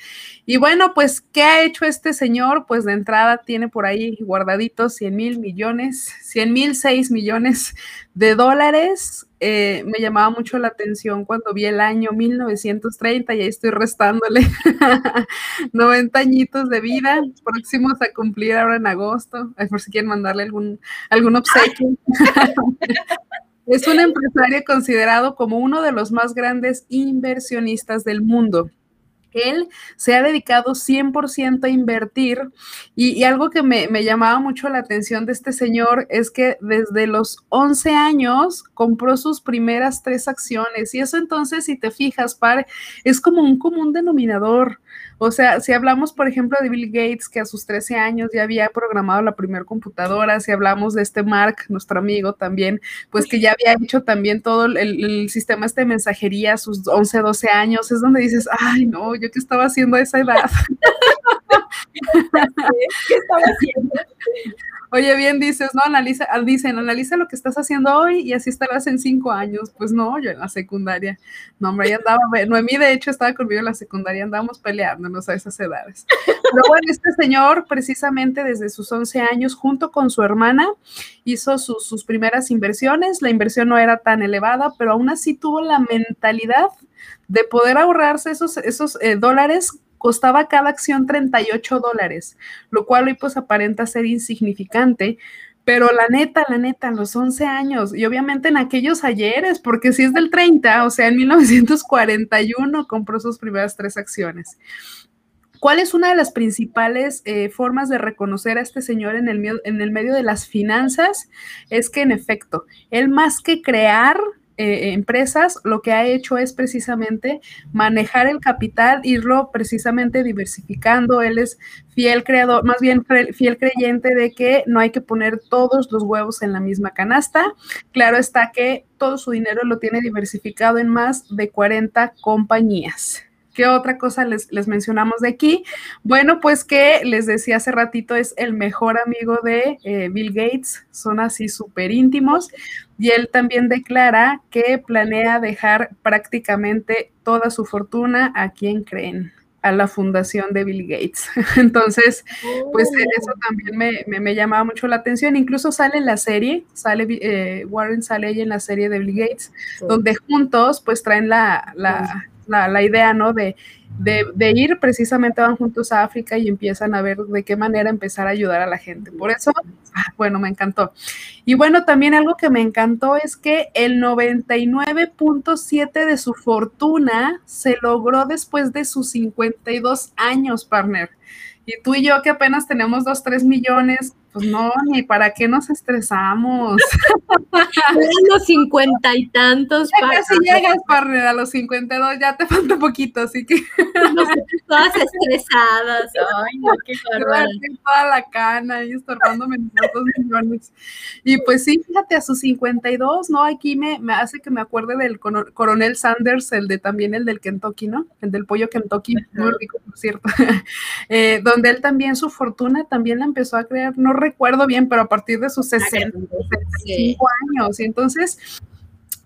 Y bueno, pues, ¿qué ha hecho este señor? Pues de entrada tiene por ahí guardaditos 100 mil millones, 100 mil 6 millones de dólares. Eh, me llamaba mucho la atención cuando vi el año 1930 y ahí estoy restándole 90 añitos de vida, próximos a cumplir ahora en agosto, por si quieren mandarle algún, algún obsequio. Es un empresario considerado como uno de los más grandes inversionistas del mundo. Él se ha dedicado 100% a invertir y, algo que me, llamaba mucho la atención de este señor es que desde los 11 años compró sus primeras tres acciones y eso entonces, si te fijas, par, es como un común denominador. O sea, si hablamos, por ejemplo, de Bill Gates, que a sus 13 años ya había programado la primera computadora, si hablamos de este Mark, nuestro amigo también, pues que ya había hecho también todo el, sistema este de mensajería a sus 11, 12 años, es donde dices, ay, no, yo qué estaba haciendo a esa edad. ¿Qué estaba haciendo? Oye, bien dices, ¿no? Analiza, ah, dicen, analiza lo que estás haciendo hoy y así estarás en cinco años. Pues no, yo en la secundaria. No, hombre, ya andaba, Noemí de hecho estaba conmigo en la secundaria, andábamos peleándonos a esas edades. Pero bueno, este señor precisamente desde sus 11 años, junto con su hermana, hizo sus, primeras inversiones. La inversión no era tan elevada, pero aún así tuvo la mentalidad de poder ahorrarse esos, esos eh, dólares costaba cada acción 38 dólares, lo cual hoy pues aparenta ser insignificante, pero la neta, la neta, en los 11 años, y obviamente en aquellos ayeres, porque si es del 30, o sea, en 1941 compró sus primeras tres acciones. ¿Cuál es una de las principales eh, formas de reconocer a este señor en el, en el medio de las finanzas? Es que en efecto, él más que crear eh, empresas, lo que ha hecho es precisamente manejar el capital, irlo precisamente diversificando. Él es fiel creador, más bien fiel creyente de que no hay que poner todos los huevos en la misma canasta. Claro está que todo su dinero lo tiene diversificado en más de 40 compañías. ¿Qué otra cosa les, mencionamos de aquí? Bueno, pues que les decía hace ratito, es el mejor amigo de eh, Bill Gates, son así súper íntimos, y él también declara que planea dejar prácticamente toda su fortuna a quien creen a la fundación de Bill Gates. Entonces, pues oh. eso también me, llamaba mucho la atención. Incluso sale en la serie, sale eh, Warren sale ahí en la serie de Bill Gates, donde juntos pues traen la, la, la, idea, ¿no? De, de, ir, precisamente van juntos a África y empiezan a ver de qué manera empezar a ayudar a la gente. Por eso, ah, bueno, me encantó. Y bueno, también algo que me encantó es que el 99.7 de su fortuna se logró después de sus 52 años, partner. Y tú y yo que apenas tenemos 2, 3 millones, pues no, ni para qué nos estresamos. los cincuenta y tantos. Ya casi llegas, partner, a los 52, ya te falta poquito, así que. todas estresadas. Ay, no, qué Toda la cana y estorbándome dos millones. Y pues sí, fíjate, a sus 52, ¿no? Aquí me, me hace que me acuerde del coronel Sanders, el de también el del Kentucky, ¿no? El del pollo Kentucky, muy rico, por cierto. Eh, donde él también su fortuna también la empezó a crear, no recuerdo bien, pero a partir de sus 65 años. Y entonces,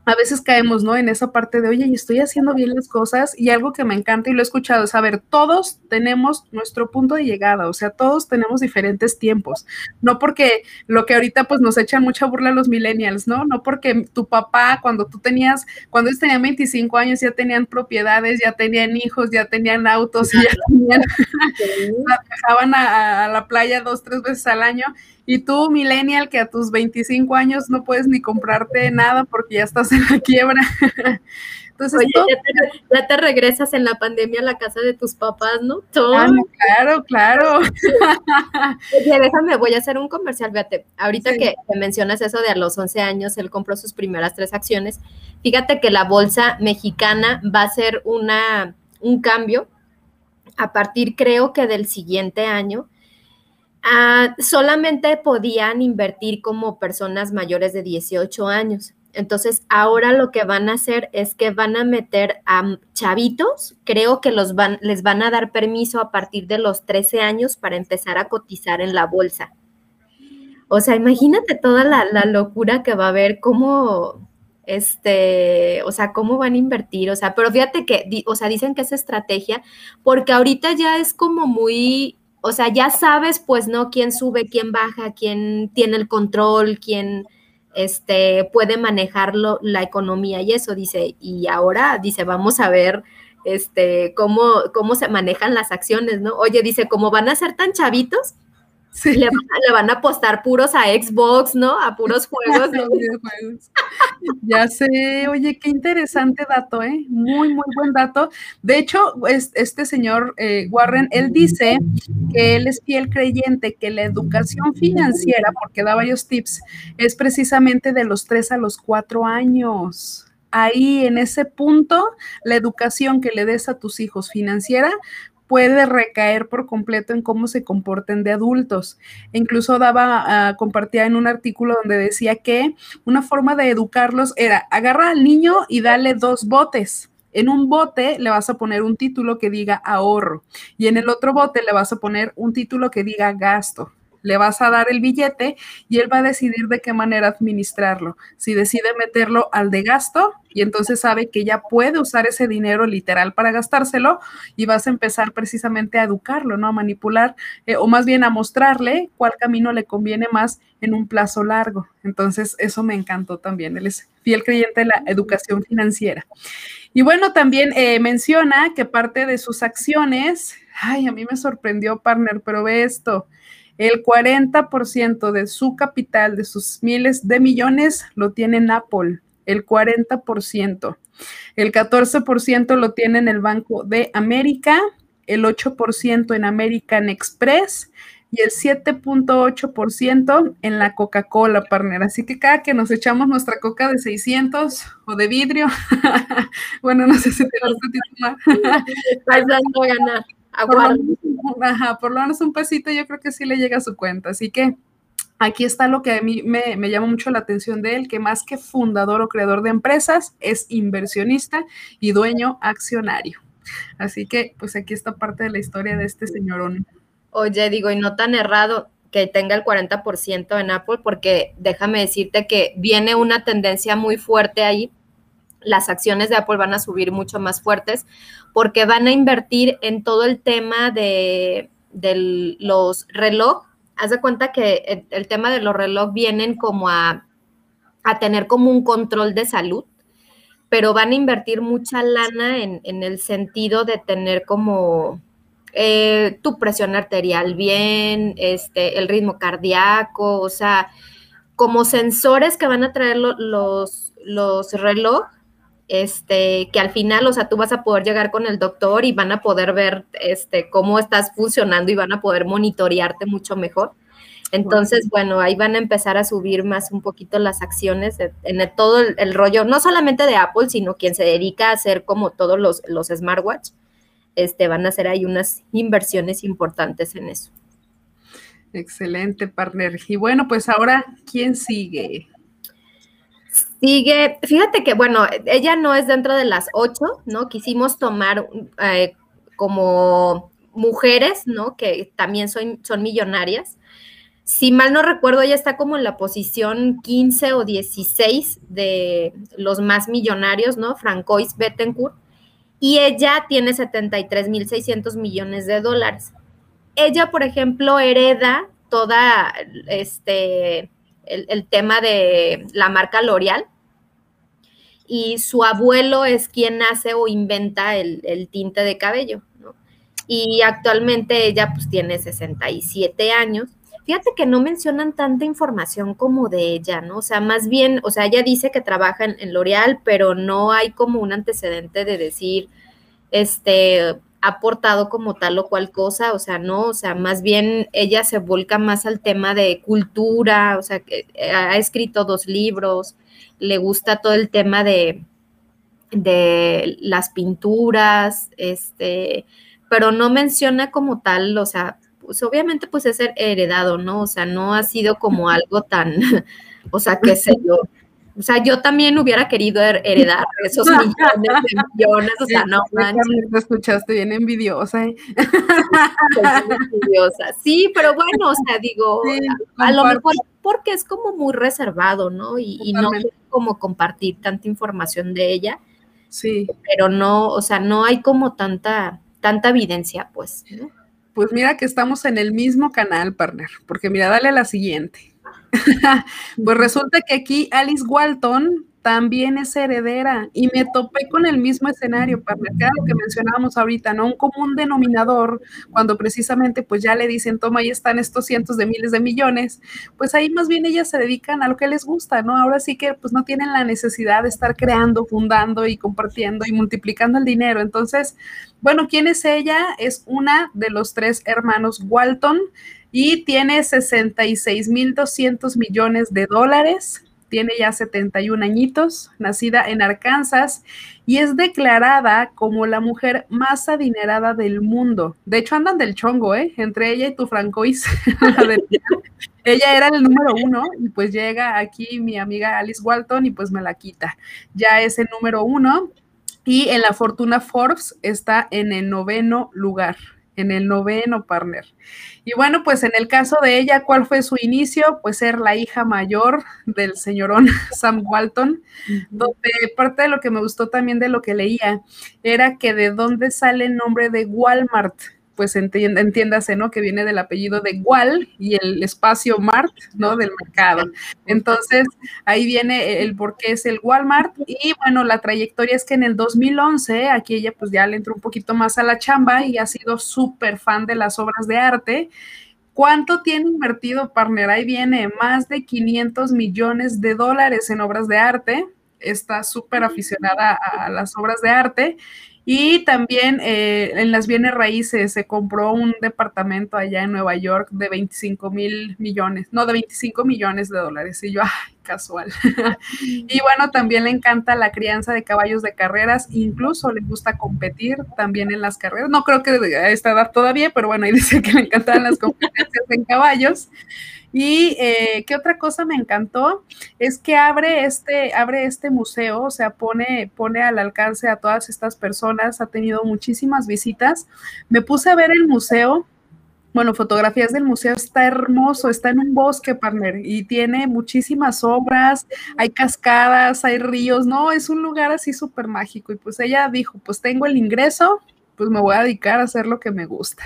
a veces caemos, ¿no? En esa parte de, oye, estoy haciendo bien las cosas y algo que me encanta y lo he escuchado es, a ver, todos tenemos nuestro punto de llegada, o sea, todos tenemos diferentes tiempos, no porque lo que ahorita pues nos echan mucha burla los millennials, ¿no? No porque tu papá cuando tú tenías, cuando ellos tenían 25 años ya tenían propiedades, ya tenían hijos, ya tenían autos, ya tenían, viajaban a, a la playa dos, tres veces al año y tú, millennial, que a tus 25 años no puedes ni comprarte nada porque ya estás en la quiebra. Entonces, ya, te, regresas en la pandemia a la casa de tus papás, ¿no? Ah, claro, claro. Oye, déjame, voy a hacer un comercial, fíjate. Ahorita que, que mencionas eso de a los 11 años, él compró sus primeras tres acciones. Fíjate que la bolsa mexicana va a ser una, un cambio a partir, creo que del siguiente año Ah, solamente podían invertir como personas mayores de 18 años. Entonces, ahora lo que van a hacer es que van a meter a chavitos, creo que los van, les van a dar permiso a partir de los 13 años para empezar a cotizar en la bolsa. O sea, imagínate toda la, locura que va a haber, cómo, este, o sea, cómo van a invertir, o sea, pero fíjate que, o sea, dicen que es estrategia, porque ahorita ya es como muy, o sea, ya sabes, pues, ¿no? Quién sube, quién baja, quién tiene el control, quién este, puede manejarlo, la economía y eso, dice, y ahora, dice, vamos a ver este, cómo, cómo se manejan las acciones, ¿no? Oye, dice, como van a ser tan chavitos, le, van, a apostar puros a Xbox, ¿no? A puros juegos. ya sé, oye, qué interesante dato, ¿eh? Muy, muy buen dato. De hecho, este señor eh, Warren, él dice que él es fiel creyente que la educación financiera, porque da varios tips, es precisamente de los tres a los cuatro años ahí en ese punto, la educación que le des a tus hijos financiera puede recaer por completo en cómo se comporten de adultos. Incluso daba, uh, compartía en un artículo donde decía que una forma de educarlos era agarra al niño y dale dos botes. En un bote le vas a poner un título que diga ahorro y en el otro bote le vas a poner un título que diga gasto le vas a dar el billete y él va a decidir de qué manera administrarlo. Si decide meterlo al de gasto y entonces sabe que ya puede usar ese dinero literal para gastárselo y vas a empezar precisamente a educarlo, ¿no? A manipular eh, o más bien a mostrarle cuál camino le conviene más en un plazo largo. Entonces, eso me encantó también. Él es fiel creyente de la educación financiera. Y bueno, también eh, menciona que parte de sus acciones, ay, a mí me sorprendió, partner, pero ve esto, el 40% de su capital, de sus miles de millones, lo tiene en Apple. El 40%. El 14% lo tiene en el Banco de América, el 8% en American Express y el 7.8% en la Coca-Cola, partner. Así que cada que nos echamos nuestra coca de 600 o de vidrio, bueno, no sé si te gusta titular. Estás dando a ganar. Por lo, menos, un pasito yo creo que sí le llega a su cuenta. Así que aquí está lo que a mí me, me, llama mucho la atención de él, que más que fundador o creador de empresas, es inversionista y dueño accionario. Así que pues aquí está parte de la historia de este señorón. Oye, digo, y no tan errado que tenga el 40% en Apple, porque déjame decirte que viene una tendencia muy fuerte ahí las acciones de Apple van a subir mucho más fuertes porque van a invertir en todo el tema de, los reloj. Haz de cuenta que el, tema de los reloj vienen como a, tener como un control de salud, pero van a invertir mucha lana en, el sentido de tener como eh, tu presión arterial bien, este, el ritmo cardíaco, o sea, como sensores que van a traer los, los reloj este, que al final, o sea, tú vas a poder llegar con el doctor y van a poder ver este, cómo estás funcionando y van a poder monitorearte mucho mejor. Entonces, bueno, ahí van a empezar a subir más un poquito las acciones en todo el, rollo, no solamente de Apple, sino quien se dedica a hacer como todos los, los smartwatch, este, van a hacer ahí unas inversiones importantes en eso. Excelente, partner. Y bueno, pues ahora, ¿quién sigue? Sigue, fíjate que, bueno, ella no es dentro de las ocho, ¿no? Quisimos tomar eh, como mujeres, ¿no? Que también son, son millonarias. Si mal no recuerdo, ella está como en la posición 15 o 16 de los más millonarios, ¿no? Francois Bettencourt. Y ella tiene 73.600 millones de dólares. Ella, por ejemplo, hereda toda este el, tema de la marca L'Oreal. Y su abuelo es quien hace o inventa el, tinte de cabello. Y actualmente ella pues tiene 67 años, fíjate que no mencionan tanta información como de ella, ¿no? O sea, más bien, o sea, ella dice que trabaja en, L'Oreal, pero no hay como un antecedente de decir, este, ha aportado como tal o cual cosa, o sea, no, o sea, más bien ella se volca más al tema de cultura, o sea, que eh, ha escrito dos libros, le gusta todo el tema de, de las pinturas, este, pero no menciona como tal, o sea, pues obviamente pues es heredado, ¿no? O sea, no ha sido como algo tan, o sea, qué sé yo. O sea, yo también hubiera querido heredar esos millones de millones, o sea, no manches. Te escuchaste bien envidiosa. ¿eh? envidiosa. Sí, pero bueno, o sea, digo, a, lo mejor porque es como muy reservado, ¿no? Y, y no como compartir tanta información de ella. Sí. Pero no, o sea, no hay como tanta, tanta evidencia, pues. ¿no? Pues mira que estamos en el mismo canal, partner, porque mira, dale a la siguiente. Pues resulta que aquí Alice Walton también es heredera y me topé con el mismo escenario, para que lo que mencionábamos ahorita, ¿no? Un común denominador, cuando precisamente pues ya le dicen, toma, ahí están estos cientos de miles de millones, pues ahí más bien ellas se dedican a lo que les gusta, ¿no? Ahora sí que pues no tienen la necesidad de estar creando, fundando y compartiendo y multiplicando el dinero. Entonces, bueno, ¿quién es ella? Es una de los tres hermanos Walton y tiene 66.200 millones de dólares tiene ya 71 añitos, nacida en Arkansas y es declarada como la mujer más adinerada del mundo. De hecho, andan del chongo, ¿eh? Entre ella y tu Francois. ella era el número uno y pues llega aquí mi amiga Alice Walton y pues me la quita. Ya es el número uno y en la fortuna Forbes está en el noveno lugar en el noveno partner. Y bueno, pues en el caso de ella, ¿cuál fue su inicio? Pues ser la hija mayor del señorón Sam Walton, donde parte de lo que me gustó también de lo que leía era que de dónde sale el nombre de Walmart pues entiéndase, ¿no? Que viene del apellido de Wal y el espacio Mart, ¿no? Del mercado. Entonces, ahí viene el por qué es el Walmart. Y bueno, la trayectoria es que en el 2011, aquí ella pues ya le entró un poquito más a la chamba y ha sido súper fan de las obras de arte. ¿Cuánto tiene invertido, partner? Ahí viene más de 500 millones de dólares en obras de arte. Está súper aficionada a las obras de arte y también eh, en las bienes raíces se compró un departamento allá en Nueva York de 25 mil millones, no, de 25 millones de dólares. Y yo, casual. y bueno, también le encanta la crianza de caballos de carreras, incluso le gusta competir también en las carreras. No creo que a esta edad todavía, pero bueno, ahí dice que le encantan las competencias en caballos. Y eh, qué otra cosa me encantó es que abre este, abre este museo, o sea, pone, pone al alcance a todas estas personas, ha tenido muchísimas visitas. Me puse a ver el museo bueno, fotografías del museo está hermoso, está en un bosque, partner, y tiene muchísimas obras, hay cascadas, hay ríos, no, es un lugar así súper mágico. Y pues ella dijo, pues tengo el ingreso, pues me voy a dedicar a hacer lo que me gusta.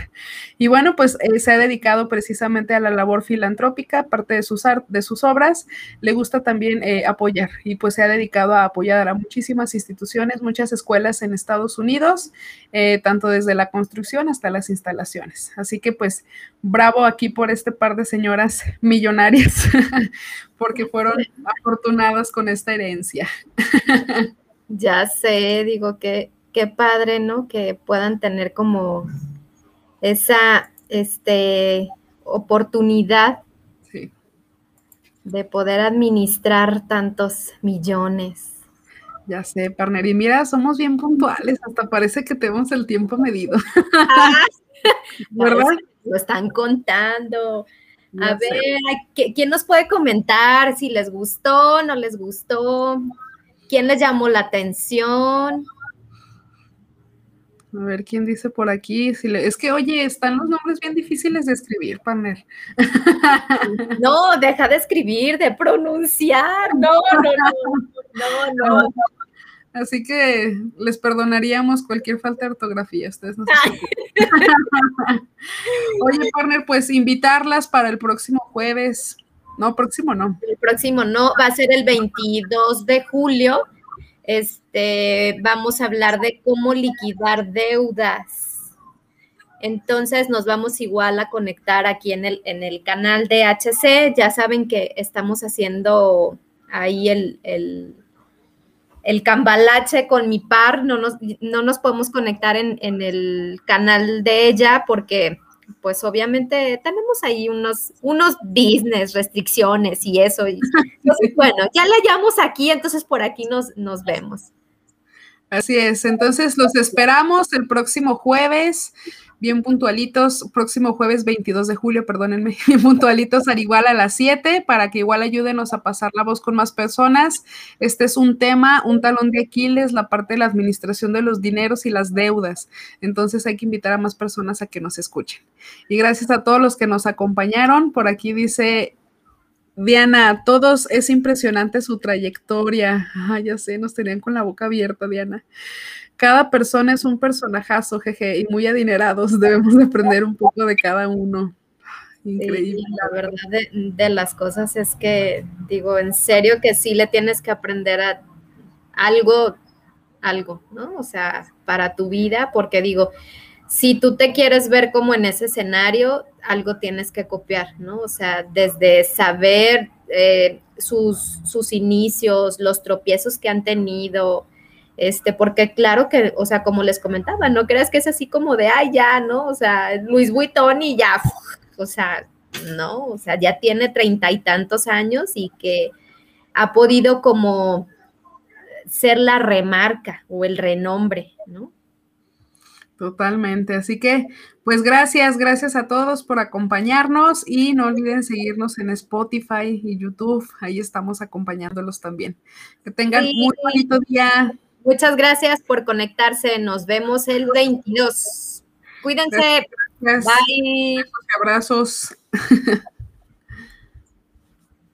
Y bueno, pues eh, se ha dedicado precisamente a la labor filantrópica, parte de sus, de sus obras, le gusta también eh, apoyar y pues se ha dedicado a apoyar a muchísimas instituciones, muchas escuelas en Estados Unidos, eh, tanto desde la construcción hasta las instalaciones. Así que pues bravo aquí por este par de señoras millonarias, porque fueron afortunadas con esta herencia. Ya sé, digo que qué padre, ¿no? Que puedan tener como esa este, oportunidad de poder administrar tantos millones. Ya sé, partner. Y mira, somos bien puntuales, hasta parece que tenemos el tiempo medido. Ah, ¿Verdad? Lo están contando. A ver, ¿quién nos puede comentar si les gustó, no les gustó? ¿Quién les llamó la atención? A ver quién dice por aquí. Si Es que, oye, están los nombres bien difíciles de escribir, panel. No, deja de escribir, de pronunciar. No, no, no, no, no. Así que les perdonaríamos cualquier falta de ortografía. Ustedes no Oye, partner, pues invitarlas para el próximo jueves. No, próximo no. El próximo no, va a ser el 22 de julio este, vamos a hablar de cómo liquidar deudas. Entonces nos vamos igual a conectar aquí en el, en el canal de HC. Ya saben que estamos haciendo ahí el, el, el cambalache con mi par. No nos, no nos podemos conectar en, en, el canal de ella porque pues obviamente tenemos ahí unos, unos business, restricciones y eso. Y, bueno, ya la hallamos aquí, entonces por aquí nos, nos vemos. Así es, entonces los esperamos el próximo jueves bien puntualitos, próximo jueves 22 de julio, perdónenme, bien puntualitos al igual a las 7 para que igual ayúdenos a pasar la voz con más personas. Este es un tema, un talón de Aquiles, la parte de la administración de los dineros y las deudas. Entonces hay que invitar a más personas a que nos escuchen. Y gracias a todos los que nos acompañaron. Por aquí dice Diana, todos es impresionante su trayectoria. Ah, ya sé, nos tenían con la boca abierta, Diana cada persona es un personajazo, jeje, y muy adinerados. Debemos de aprender un poco de cada uno. Increíble. la verdad de, las cosas es que, digo, en serio que sí le tienes que aprender a algo, algo, ¿no? O sea, para tu vida, porque digo, si tú te quieres ver como en ese escenario, algo tienes que copiar, ¿no? O sea, desde saber eh, sus, sus inicios, los tropiezos que han tenido, este, porque claro que, o sea, como les comentaba, no creas que es así como de, ay, ya, ¿no? O sea, Luis Vuitton y ya, o sea, no, o sea, ya tiene treinta y tantos años y que ha podido como ser la remarca o el renombre, ¿no? Totalmente. Así que, pues gracias, gracias a todos por acompañarnos y no olviden seguirnos en Spotify y YouTube. Ahí estamos acompañándolos también. Que tengan un muy bonito día. Muchas gracias por conectarse. Nos vemos el 22. Cuídense. Bye. Abrazos.